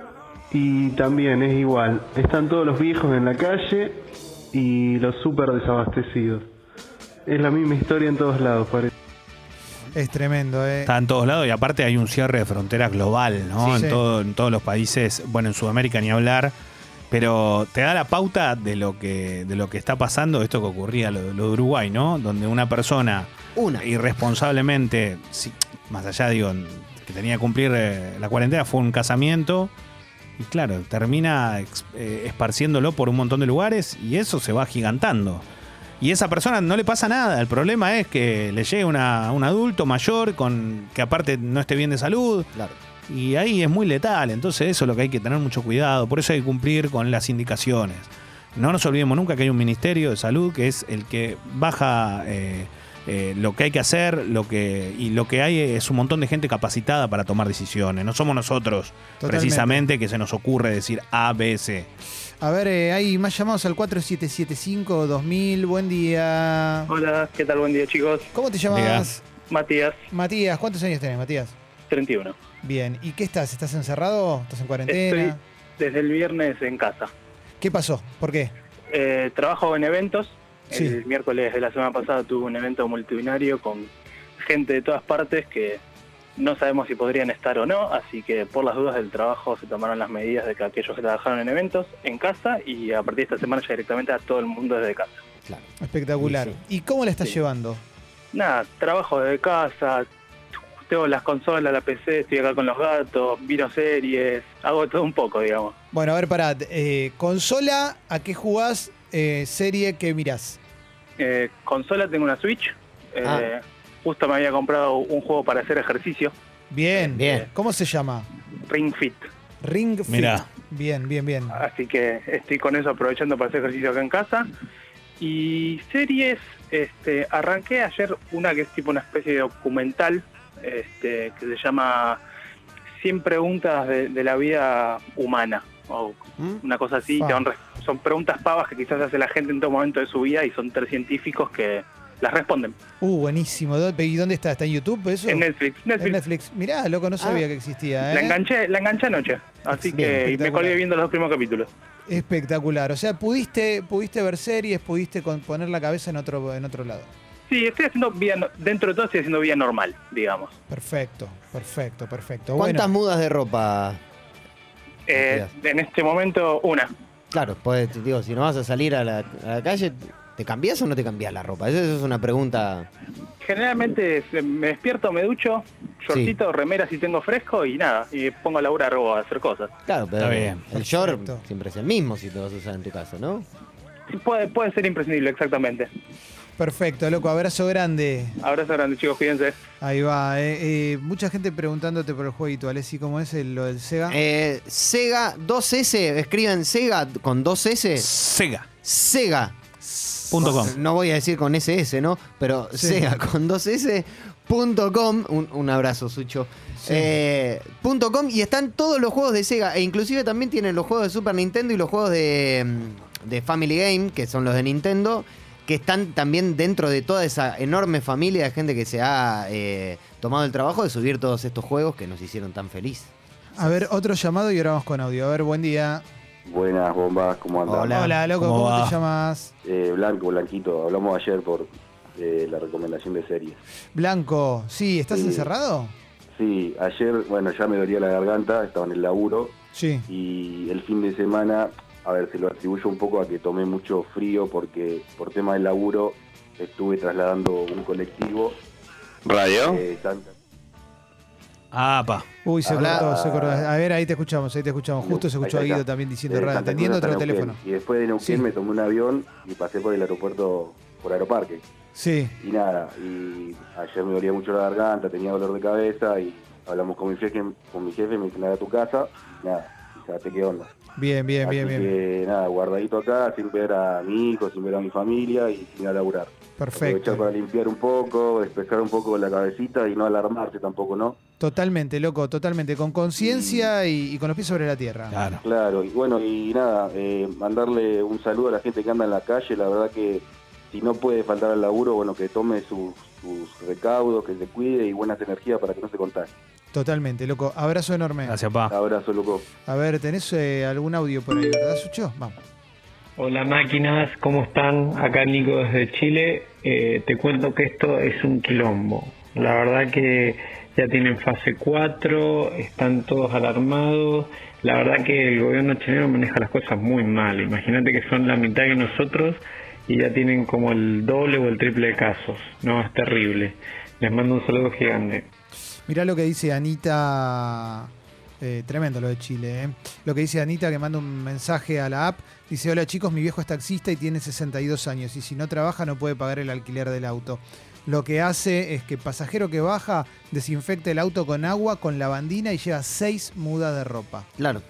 y también es igual. Están todos los viejos en la calle y los súper desabastecidos. Es la misma historia en todos lados, parece. Es tremendo, ¿eh? Está en todos lados y aparte hay un cierre de fronteras global, ¿no? Sí. en, Sí. todo, en todos los países, bueno, en Sudamérica ni hablar, pero te da la pauta de lo que, de lo que está pasando, esto que ocurría, lo, lo de Uruguay, ¿no? Donde una persona Una. irresponsablemente, sí, más allá, digo, que tenía que cumplir eh, la cuarentena, fue un casamiento. Y claro, termina eh, esparciéndolo por un montón de lugares y eso se va gigantando. Y esa persona no le pasa nada. El problema es que le llegue una- un adulto mayor con que aparte no esté bien de salud. Claro. Y ahí es muy letal. Entonces eso es lo que hay que tener mucho cuidado. Por eso hay que cumplir con las indicaciones. No nos olvidemos nunca que hay un Ministerio de Salud que es el que baja eh, eh, lo que hay que hacer lo que, y lo que hay es un montón de gente capacitada para tomar decisiones. No somos nosotros Totalmente. precisamente que se nos ocurre decir A, B, C. A ver, eh, hay más llamados al 4775-2000. Buen día. Hola, ¿qué tal? Buen día, chicos. ¿Cómo te llamas? Matías, Matías, ¿cuántos años tenés, Matías? 31. Bien. ¿Y qué estás? ¿Estás encerrado? ¿Estás en cuarentena? Estoy desde el viernes en casa. ¿Qué pasó? ¿Por qué? Eh, trabajo en eventos. Sí. El miércoles de la semana pasada tuve un evento multitudinario con gente de todas partes que no sabemos si podrían estar o no, así que por las dudas del trabajo se tomaron las medidas de que aquellos que trabajaron en eventos en casa y a partir de esta semana ya directamente a todo el mundo desde casa. Espectacular. ¿Y cómo la estás Sí. llevando? Nada, trabajo desde casa, tengo las consolas, la PC, estoy acá con los gatos, miro series, hago todo un poco, digamos. Bueno, a ver, pará. eh, consola, ¿a qué jugás? Eh, serie, ¿qué mirás? Eh, consola tengo una Switch. eh, Ah. Justo me había comprado un juego para hacer ejercicio, Bien. Bien. ¿Cómo se llama? Ring Fit. Ring Fit. Mirá. Bien, bien, bien. Así que estoy con eso aprovechando para hacer ejercicio acá en casa. Y series, este, arranqué ayer una que es tipo una especie de documental, este, que se llama 100 preguntas de, de la vida humana, o ¿Mm? una cosa así. Van res- son preguntas pavas que quizás hace la gente en todo momento de su vida y son tres científicos que las responden. Uh, buenísimo. ¿Dó- ¿Y dónde está? ¿Está en YouTube eso? En Netflix. Netflix. En Netflix. Mirá, loco, no sabía que existía. ¿eh? La enganché, la enganché anoche, así Bien, que y me espectacular. colgué viendo los dos primeros capítulos. Espectacular. O sea, pudiste, pudiste ver series, pudiste con- poner la cabeza en otro, en otro lado. Sí, estoy haciendo vida, no- dentro de todo estoy haciendo vida normal, digamos. Perfecto, perfecto, perfecto. ¿Cuántas Bueno, mudas de ropa? Eh, en este momento, una. Claro, pues digo, si no vas a salir a la, a la calle, ¿te cambias o no te cambias la ropa? Esa es una pregunta. Generalmente me despierto, me ducho, shortito, remera si tengo fresco y nada, y pongo a laburar o a hacer cosas. Claro, pero Está bien. el short siempre es el mismo si te vas a usar en tu casa, ¿no? Sí, Puede, puede ser imprescindible, exactamente. perfecto, loco. Abrazo grande. Abrazo grande, chicos, cuídense. Ahí va. eh, eh, mucha gente preguntándote por el jueguito, Alessi, ¿cómo es el- lo del Sega? Eh, Sega 2S, escriben Sega con 2S. Sega. Sega. Punto com. No voy a decir con SS, ¿no? Pero Sí. Sega con 2S. Punto com, un, un abrazo, Sucho. Sí. Eh, punto com y están todos los juegos de Sega. E inclusive también tienen los juegos de Super Nintendo y los juegos de, mm, de Family Game, que son los de Nintendo, que están también dentro de toda esa enorme familia de gente que se ha eh, tomado el trabajo de subir todos estos juegos que nos hicieron tan feliz. A ver, otro llamado y ahora vamos con audio. A ver, buen día. Buenas bombas, ¿cómo andan? Hola. Hola, loco, ¿cómo te llamas? Eh, Blanco, Blanquito, hablamos ayer por eh, la recomendación de series. Blanco, sí, ¿estás encerrado? Sí, ayer, bueno, ya me dolía la garganta, estaba en el laburo Sí. y el fin de semana, a ver, se lo atribuyo un poco a que tomé mucho frío porque por tema del laburo estuve trasladando un colectivo. ¿Radio? eh, Santa- Ah, pa. Uy, se Habla- cortó, se cortó. A ver, ahí te escuchamos, ahí te escuchamos. Justo se escuchó a. Guido también diciendo eh, radio, atendiendo otro teléfono. Y después de Neuquén Sí. me tomé un avión y pasé por el aeropuerto, por Aeroparque. Sí, Y nada, y ayer me dolía mucho la garganta, tenía dolor de cabeza y hablamos con mi jefe, con mi jefe me dice, nada, a tu casa, y nada, y ya qué onda. bien, bien, Así bien, bien. que nada, guardadito acá, sin ver a mi hijo, sin ver a mi familia y sin ir a laburar. Aprovechar Perfecto. para limpiar un poco, despejar un poco la cabecita y no alarmarse tampoco, ¿no? Totalmente, loco, totalmente. Con conciencia y, y con los pies sobre la tierra. Claro. Claro, y bueno, y nada, eh, mandarle un saludo a la gente que anda en la calle, la verdad que si no puede faltar al laburo, bueno, que tome sus, sus recaudos, que se cuide y buenas energías para que no se contagie. Totalmente, loco. Abrazo enorme. Gracias, pa. Abrazo, loco. A ver, ¿tenés eh, algún audio por ahí, verdad, Sucho? Vamos. Hola máquinas, ¿cómo están? Acá Nico desde Chile. Eh, te cuento que esto es un quilombo. La verdad que ya tienen fase 4, están todos alarmados. La verdad que el gobierno chileno maneja las cosas muy mal. Imagínate que son la mitad que nosotros y ya tienen como el doble o el triple de casos. No, es terrible. Les mando un saludo gigante. Mirá lo que dice Anita. eh, tremendo lo de Chile, ¿eh? Lo que dice Anita, que manda un mensaje a la app. Dice: Hola chicos, mi viejo es taxista y tiene 62 años. Y si no trabaja, no puede pagar el alquiler del auto. Lo que hace es que pasajero que baja desinfecta el auto con agua, con lavandina y lleva seis mudas de ropa. Claro.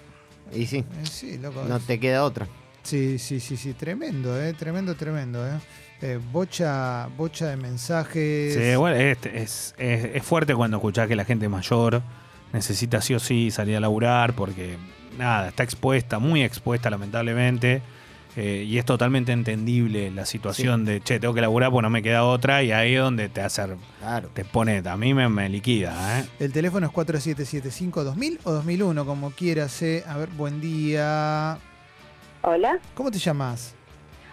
Y sí, Eh, sí, loco. no te queda otra. Sí, sí, sí, sí. Tremendo, ¿eh? Tremendo, tremendo, ¿eh? Eh, bocha, bocha de mensajes. Sí, bueno, es, es, es- es fuerte cuando escuchás que la gente mayor necesita sí o sí salir a laburar porque, nada, está expuesta, muy expuesta lamentablemente. Eh, y es totalmente entendible la situación de, che, tengo que laburar porque no me queda otra. Y ahí es donde te hace, Claro. te pone, a mí me, me liquida, ¿eh? El teléfono es 4775-2000 o 2001, como quieras. eh. A ver, buen día. Hola. ¿Cómo te llamas?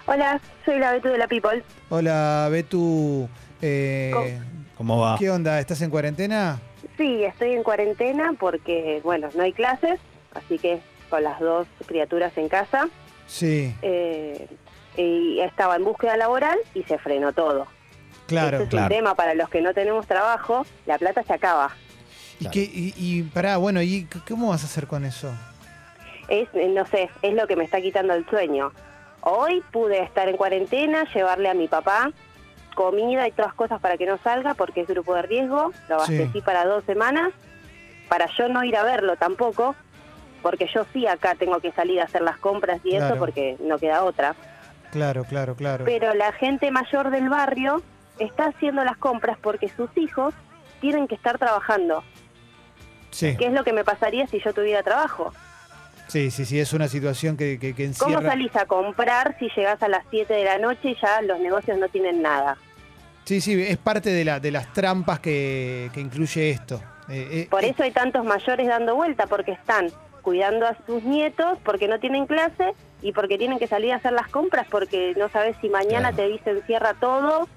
Hola, soy la Betu de la People. Hola, Betu. Eh, ¿Cómo va? ¿Qué onda? ¿Estás en cuarentena? Sí, estoy en cuarentena porque, bueno, no hay clases, así que con las dos criaturas en casa. Sí, eh, y estaba en búsqueda laboral y se frenó todo. claro. Este es un tema para los que no tenemos trabajo, la plata se acaba. ¿Y, qué, y, y pará, bueno, ¿y cómo vas a hacer con eso? Es, eh, no sé, es lo que me está quitando el sueño. Hoy pude estar en cuarentena, llevarle a mi papá comida y todas cosas para que no salga porque es grupo de riesgo. Lo abastecí Sí. para dos semanas, para yo no ir a verlo tampoco, porque yo sí acá tengo que salir a hacer las compras y Claro. eso porque no queda otra. Claro, claro, claro. Pero la gente mayor del barrio está haciendo las compras porque sus hijos tienen que estar trabajando. Sí, ¿Qué es lo que me pasaría si yo tuviera trabajo? sí, sí, sí, es una situación que, que, que ¿Cómo encierra... salís a comprar si llegás a las 7 de la noche y ya los negocios no tienen nada? Sí, sí, es parte de, la, de las trampas que, que incluye esto. Eh, eh, Por eh, eso hay tantos mayores dando vuelta, porque están cuidando a sus nietos, porque no tienen clase y porque tienen que salir a hacer las compras, porque no sabes si mañana te dicen cierra todo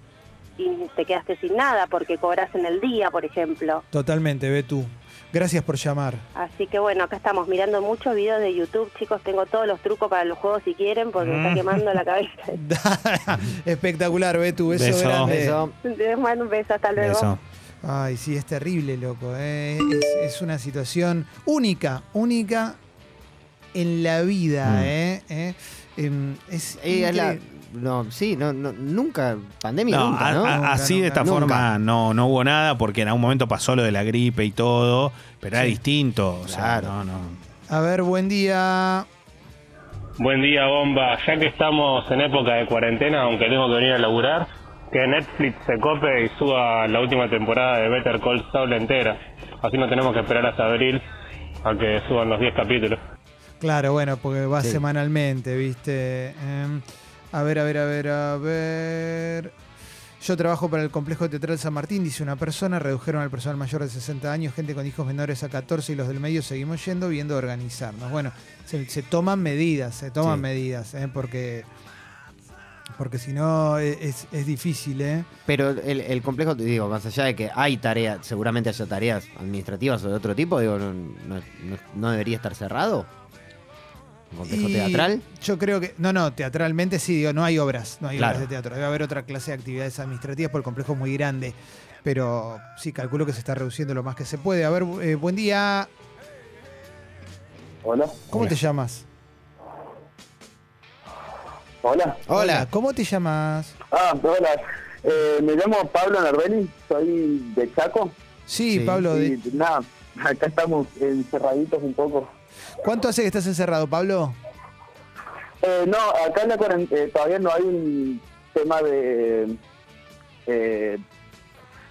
y te quedaste sin nada porque cobras en el día, por ejemplo. Totalmente, ve tú. Gracias por llamar. Así que bueno, acá estamos mirando muchos videos de YouTube, chicos, tengo todos los trucos para los juegos si quieren porque me Mm. está quemando la cabeza. Espectacular, ve tú. Beso, Beso. grande. Beso. Les mando un beso, hasta luego. Ay, sí, es terrible, loco. eh. Es, es una situación única, única en la vida, Mm. ¿eh? ¿Eh? Em, es Eh, es la- increíble. no, sí, no, no, nunca, pandemia No, nunca, a- ¿no? a- Nunca, así de esta Nunca. forma no, no hubo nada porque en algún momento pasó lo de la gripe y todo, pero era Sí. distinto. O sea, no, no. A ver, buen día. Buen día, bomba. Ya que estamos en época de cuarentena, aunque tengo que venir a laburar, que Netflix se cope y suba la última temporada de Better Call Saul entera. Así no tenemos que esperar hasta abril a que suban los 10 capítulos. Claro, bueno, porque va Sí. semanalmente, ¿viste? Em, a ver, a ver, a ver, a ver. Yo trabajo para el complejo teatral San Martín, dice una persona, redujeron al personal mayor de 60 años, gente con hijos menores a 14 y los del medio seguimos yendo, viendo organizarnos. Bueno, se, se toman medidas, se toman Sí. medidas, ¿eh? porque, porque si no e- es, es difícil, ¿eh? Pero el, el complejo, te digo, más allá de que hay tareas, seguramente haya tareas administrativas o de otro tipo, digo, no, no- debería estar cerrado. ¿Un complejo Y teatral? Yo creo que. No, no, teatralmente sí, digo, no hay obras, no hay Claro. obras de teatro. Debe haber otra clase de actividades administrativas porque el complejo es muy grande. Pero sí, calculo que se está reduciendo lo más que se puede. A ver, eh, buen día. Hola. ¿Cómo te llamas? Hola. Hola. ¿Cómo te llamas? Ah, hola. Eh, me llamo Pablo Nardelli, soy de Chaco. Sí, Sí. Pablo. De- nada, acá estamos encerraditos un poco. ¿Cuánto hace que estás encerrado, Pablo? Eh, no, acá en la cuarentena todavía no hay un tema de eh,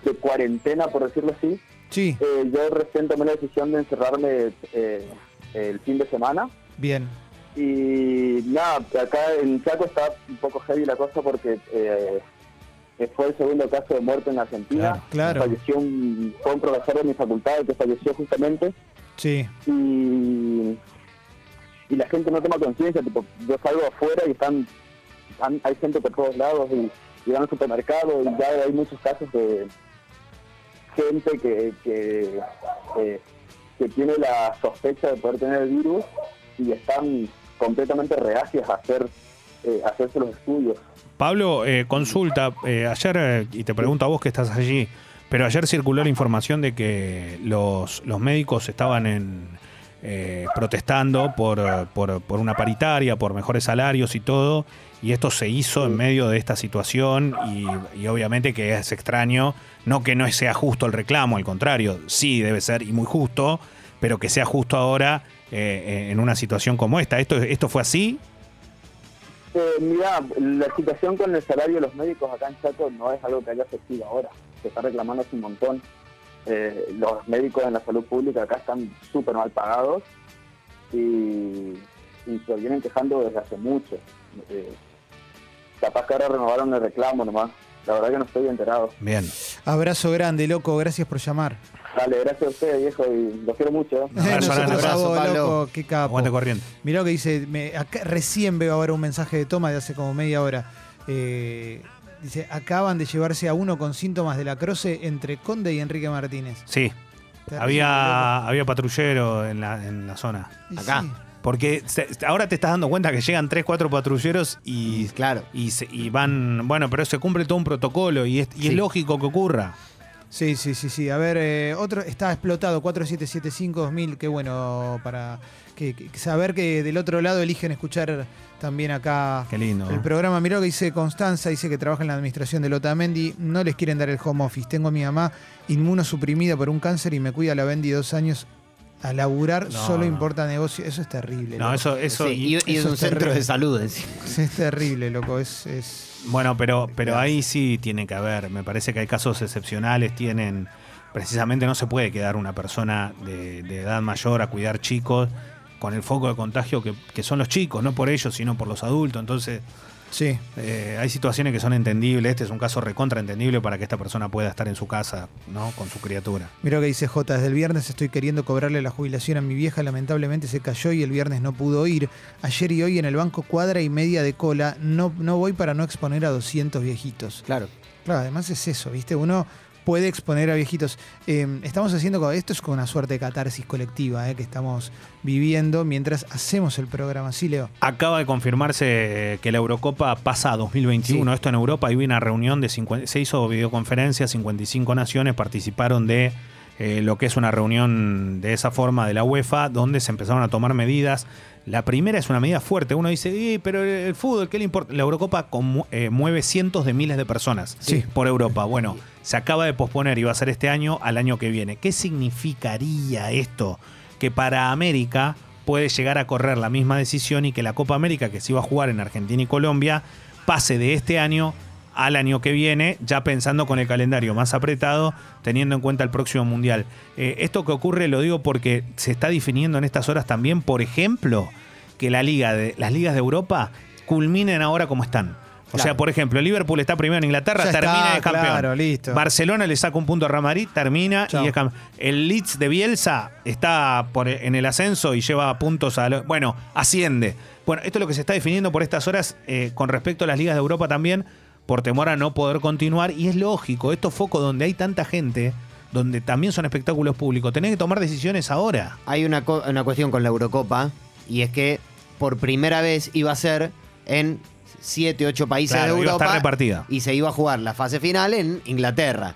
de cuarentena, por decirlo así. Sí, Eh, yo recién tomé la decisión de encerrarme eh, el fin de semana. bien. Y nada, acá en Chaco está un poco heavy la cosa porque eh, fue el segundo caso de muerte en Argentina. Claro, claro. Falleció un, fue un profesor de mi facultad que falleció justamente. Sí, Y, y la gente no toma conciencia. tipo, Yo salgo afuera y están, hay gente por todos lados y, y van al supermercado y ya hay muchos casos de gente que, que, eh, que tiene la sospecha de poder tener el virus y están completamente reacias a hacer eh, hacerse los estudios. Pablo, eh, consulta, eh, ayer, eh, y te pregunto a vos que estás allí, pero ayer circuló la información de que los, los médicos estaban en, protestando por, por, por una paritaria, por mejores salarios y todo, y esto se hizo en medio de esta situación y, y obviamente que es extraño, no que no sea justo el reclamo, al contrario, sí debe ser y muy justo, pero que sea justo ahora eh, en una situación como esta. ¿Esto, esto fue así? Eh, mira, la situación con el salario de los médicos acá en Chaco no es algo que haya surgido ahora. Se está reclamando hace un montón. Eh, los médicos en la salud pública acá están súper mal pagados y, y se vienen quejando desde hace mucho. Eh, capaz que ahora renovaron el reclamo nomás. La verdad que no estoy enterado. Bien. abrazo grande, loco. Gracias por llamar. Dale, gracias a ustedes, viejo, y los quiero mucho. Nosotros a abrazo, vos, Pablo. loco. Qué capo. Aguante corriente. Mirá lo que dice, me- acá recién veo ahora un mensaje de toma de hace como media hora. Eh, dice, acaban de llevarse a uno con síntomas de la croce entre Conde y Enrique Martínez. Sí. Había, había patrullero en la, en la zona. Y Acá. sí. Porque se- ahora te estás dando cuenta que llegan 3, 4 patrulleros y, Claro. y, se- y van. Bueno, pero se cumple todo un protocolo y es, y es lógico que ocurra. Sí, sí, sí, sí. A ver, eh, otro está explotado, 4775-2000, qué bueno para que, que- saber que del otro lado eligen escuchar también acá Qué lindo. el ¿eh? programa. Mirá lo que dice Constanza, dice que trabaja en la administración de Lotamendi, no les quieren dar el home office. Tengo a mi mamá inmunosuprimida por un cáncer y me cuida la Bendy dos años. A laburar No, solo no. importa negocio. Eso es terrible. No, loco. eso, eso. Sí, y, y es eso un es centro terrible. de salud. encima. Es terrible, loco. Es, es... Bueno, pero, pero ahí sí tiene que haber. Me parece que hay casos excepcionales. Tienen. Precisamente no se puede quedar una persona de, de edad mayor a cuidar chicos con el foco de contagio que, que son los chicos, no por ellos, sino por los adultos. Entonces, Sí. eh, hay situaciones que son entendibles. Este es un caso recontra entendible para que esta persona pueda estar en su casa, ¿no? Con su criatura. Mira lo que dice J. Desde el viernes estoy queriendo cobrarle la jubilación a mi vieja. Lamentablemente se cayó y el viernes no pudo ir. Ayer y hoy en el banco cuadra y media de cola. No, no voy para no exponer a 200 viejitos. Claro. Claro, además es eso, ¿viste? Uno puede exponer a viejitos. Eh, estamos haciendo esto es con una suerte de catarsis colectiva eh, que estamos viviendo mientras hacemos el programa. Sí, Leo. Acaba de confirmarse que la Eurocopa pasa a 2021. Esto en Europa. Hay una reunión de 50 se hizo videoconferencia, 55 naciones participaron de eh, lo que es una reunión de esa forma de la UEFA, donde se empezaron a tomar medidas. La primera es una medida fuerte. Uno dice, "Y, pero el fútbol, ¿qué le importa? La Eurocopa eh, mueve cientos de miles de personas Sí. por Europa. Bueno, se acaba de posponer y va a ser este año al año que viene. ¿Qué significaría esto? Que para América puede llegar a correr la misma decisión y que la Copa América que se iba a jugar en Argentina y Colombia pase de este año al año que viene, ya pensando con el calendario más apretado, teniendo en cuenta el próximo Mundial. Eh, esto que ocurre lo digo porque se está definiendo en estas horas también, por ejemplo, que la liga de, las ligas de Europa culminen ahora como están. O sea, por ejemplo, Liverpool está primero en Inglaterra, Ya está, termina de campeón. claro, listo. Barcelona le saca un punto a Real Madrid, termina Chao. y es campeón. El Leeds de Bielsa está por, en el ascenso y lleva puntos a... lo- bueno, asciende. Bueno, esto es lo que se está definiendo por estas horas eh, con respecto a las ligas de Europa también, por temor a no poder continuar. Y es lógico, estos focos donde hay tanta gente, donde también son espectáculos públicos, tenés que tomar decisiones ahora. Hay una, co- una cuestión con la Eurocopa y es que por primera vez iba a ser en 7, 8 países Claro, de iba a Europa estar repartida. y se iba a jugar la fase final en Inglaterra,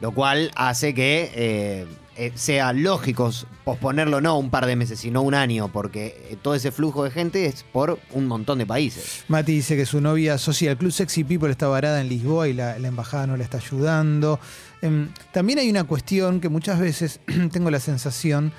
lo cual hace que eh, eh, sea lógico posponerlo no un par de meses, sino un año, porque eh, todo ese flujo de gente es por un montón de países. Mati dice que su novia socia del Club Sexy People está varada en Lisboa y la, la embajada no le está ayudando. Em, también hay una cuestión que muchas veces tengo la sensación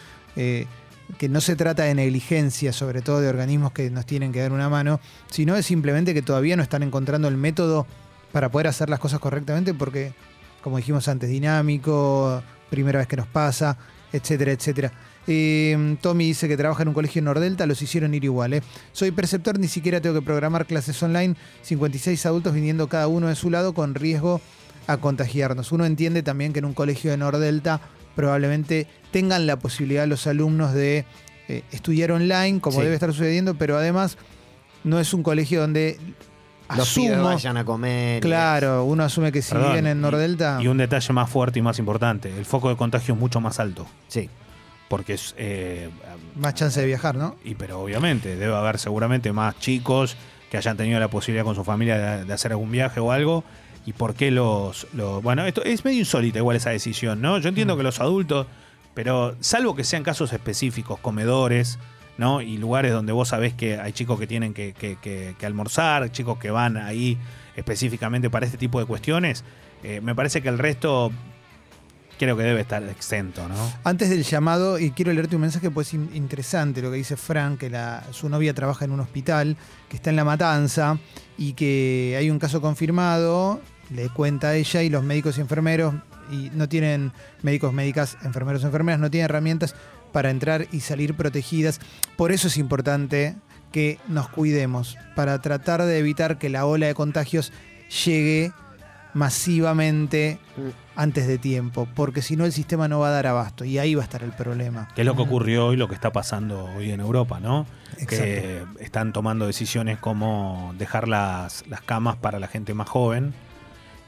que no se trata de negligencia, sobre todo de organismos que nos tienen que dar una mano, sino es simplemente que todavía no están encontrando el método para poder hacer las cosas correctamente porque, como dijimos antes, dinámico, primera vez que nos pasa, etcétera, etcétera. Eh, Tommy dice que trabaja en un colegio en Nordelta, los hicieron ir igual. ¿eh? Soy preceptor, ni siquiera tengo que programar clases online. 56 adultos viniendo cada uno de su lado con riesgo a contagiarnos. Uno entiende también que en un colegio de Nordelta probablemente tengan la posibilidad los alumnos de eh, estudiar online, como Sí. debe estar sucediendo, pero además no es un colegio donde Los pibes asumo. vayan a comer. Claro, uno asume que si Perdón, viven en Nordelta. Y un detalle más fuerte y más importante, el foco de contagio es mucho más alto. Sí. Porque es... eh, Más chance de viajar, ¿no? Y pero obviamente debe haber seguramente más chicos que hayan tenido la posibilidad con su familia de, de hacer algún viaje o algo. ¿Y por qué los, los- Bueno, esto es medio insólita igual esa decisión, ¿no? Yo entiendo que los adultos, pero salvo que sean casos específicos, comedores, ¿no? Y lugares donde vos sabés que hay chicos que tienen que, que- almorzar, chicos que van ahí específicamente para este tipo de cuestiones, eh, me parece que el resto creo que debe estar exento, ¿no? Antes del llamado, y quiero leerte un mensaje, pues in- interesante lo que dice Frank, que la- su novia trabaja en un hospital, que está en La Matanza, y que hay un caso confirmado, le cuenta a ella, y los médicos y enfermeros, y no tienen médicos, médicas, enfermeros, enfermeras, no tienen herramientas para entrar y salir protegidas. Por eso es importante que nos cuidemos, para tratar de evitar que la ola de contagios llegue masivamente antes de tiempo, porque si no el sistema no va a dar abasto y ahí va a estar el problema. Que es lo que ocurrió hoy, lo que está pasando hoy en Europa, ¿no? Que están tomando decisiones como dejar las, las camas para la gente más joven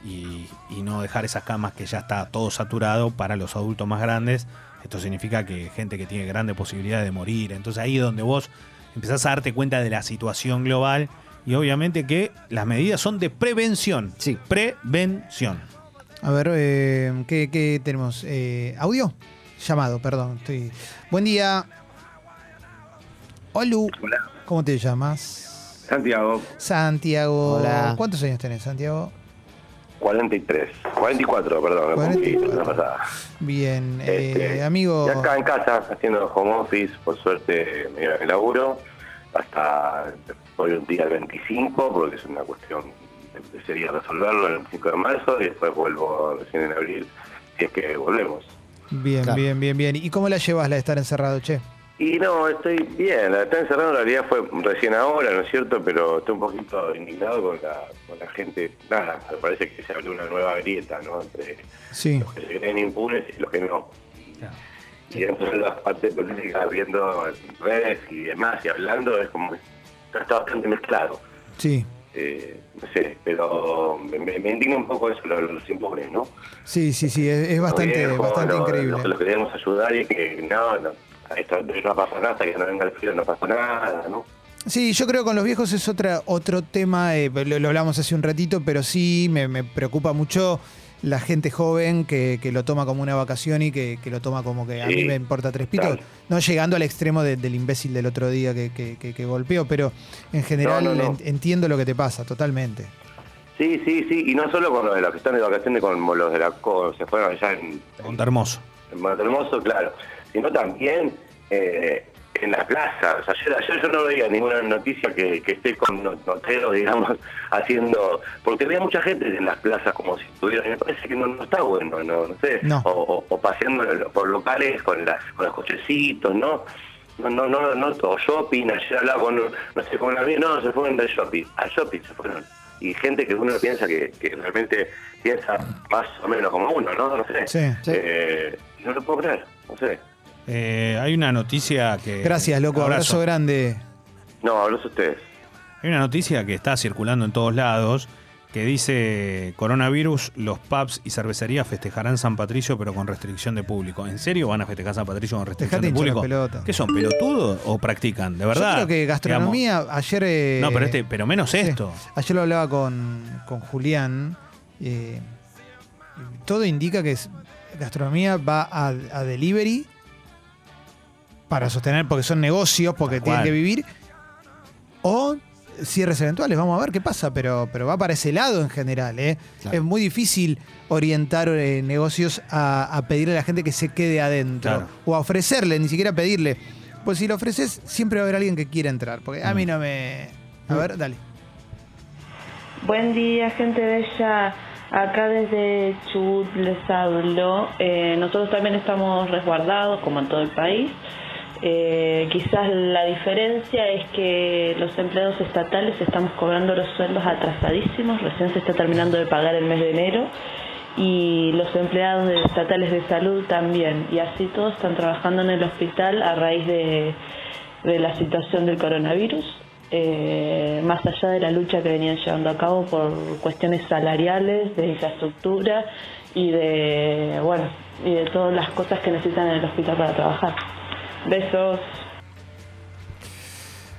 y, y no dejar esas camas que ya está todo saturado para los adultos más grandes. Esto significa que gente que tiene grande posibilidad de morir. Entonces ahí es donde vos empezás a darte cuenta de la situación global y obviamente que las medidas son de prevención. Sí. Prevención. A ver, eh, ¿qué, qué tenemos? Eh, ¿Audio? Llamado, perdón. Estoy... Buen día. Hola. ¿Cómo te llamas? Santiago, Santiago. Hola. ¿Cuántos años tenés, Santiago? 43, 44, perdón, me confundí la semana pasada. Bien, eh, Este, amigo. Y acá en casa, haciendo home office, por suerte me en el laburo, hasta hoy un día el 25, porque es una cuestión de sería resolverlo el 25 de marzo y después vuelvo recién en abril, si es que volvemos. Bien, bien, bien, bien. ¿Y cómo la llevas la de estar encerrado, che? Y no, estoy bien, la estar encerrado en realidad fue recién ahora, ¿no es cierto? Pero estoy un poquito indignado con la, con la gente, nada, me parece que se abrió una nueva grieta, ¿no? Entre Sí. los que se creen impunes y los que no. Y dentro de las partes políticas viendo en redes y demás y hablando es como que está bastante mezclado. Sí. eh, no sé, pero me, me- indigna un poco eso, lo- los impobres, ¿no? Sí, sí, sí, es, es bastante, Los bastante increíble. Lo, lo que debemos ayudar y que no, no, esto no pasa nada, hasta que no venga el frío no pasa nada, ¿no? Sí, yo creo que con los viejos es otra, otro tema, eh, lo, lo hablamos hace un ratito, pero sí me, me preocupa mucho la gente joven que, que lo toma como una vacación y que, que lo toma como que a mí me importa tres pitos, claro. no llegando al extremo de- del imbécil del otro día que, que, que- que golpeó, pero en general No, no, no. en- entiendo lo que te pasa, totalmente. Sí, sí, sí, y no solo con los de los que están de vacaciones, con los de la co- se fueron allá en, Monte Hermoso. en Monte Hermoso, claro, sino también eh, en la plaza. O sea, ayer, ayer yo no veía ninguna noticia que, que esté con no- noteros, digamos, haciendo. Porque había mucha gente en las plazas como si estuvieran. y Me parece que no, no está bueno, no, no sé. No. O, o- o paseando por locales con, las con los cochecitos, ¿no? No, no, no, no, o shopping, ayer hablaba con, no sé, con una amiga, no, se fueron del shopping, al shopping se fueron. Y gente que uno piensa que, que realmente piensa más o menos como uno, ¿no? No sé. Sí. Eh, no lo puedo creer, no sé. Eh, hay una noticia que. Gracias, loco, abrazo, grande. No, hablos ustedes. Hay una noticia que está circulando en todos lados que dice coronavirus, los pubs y cervecerías festejarán San Patricio pero con restricción de público. ¿En serio van a festejar San Patricio con restricción Dejate de público? ¿Qué son, pelotudos o practican? De verdad. Yo creo que gastronomía, ayer... eh, No, pero este- pero menos esto. Ayer lo hablaba con, con Julián. eh, todo indica que es- gastronomía va a, a delivery para sostener, porque son negocios, porque tienen cual. que vivir. O cierres eventuales, vamos a ver qué pasa, pero, pero va para ese lado en general. ¿eh? Es muy difícil orientar eh, negocios a, a pedirle a la gente que se quede adentro. Claro. O a ofrecerle, ni siquiera pedirle. Pues si lo ofreces, siempre va a haber alguien que quiera entrar. Porque a mí no me. A ver, dale. Buen día, gente bella. Acá desde Chubut les hablo. Eh, nosotros también estamos resguardados, como en todo el país. Eh, quizás la diferencia es que los empleados estatales estamos cobrando los sueldos atrasadísimos, recién se está terminando de pagar el mes de enero, y los empleados estatales de salud también, y así todos están trabajando en el hospital a raíz de, de la situación del coronavirus, eh, más allá de la lucha que venían llevando a cabo por cuestiones salariales, de infraestructura y de, bueno, y de todas las cosas que necesitan en el hospital para trabajar. Besos.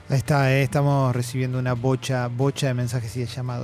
Ahí está, eh, estamos recibiendo una bocha, bocha de mensajes y de llamados.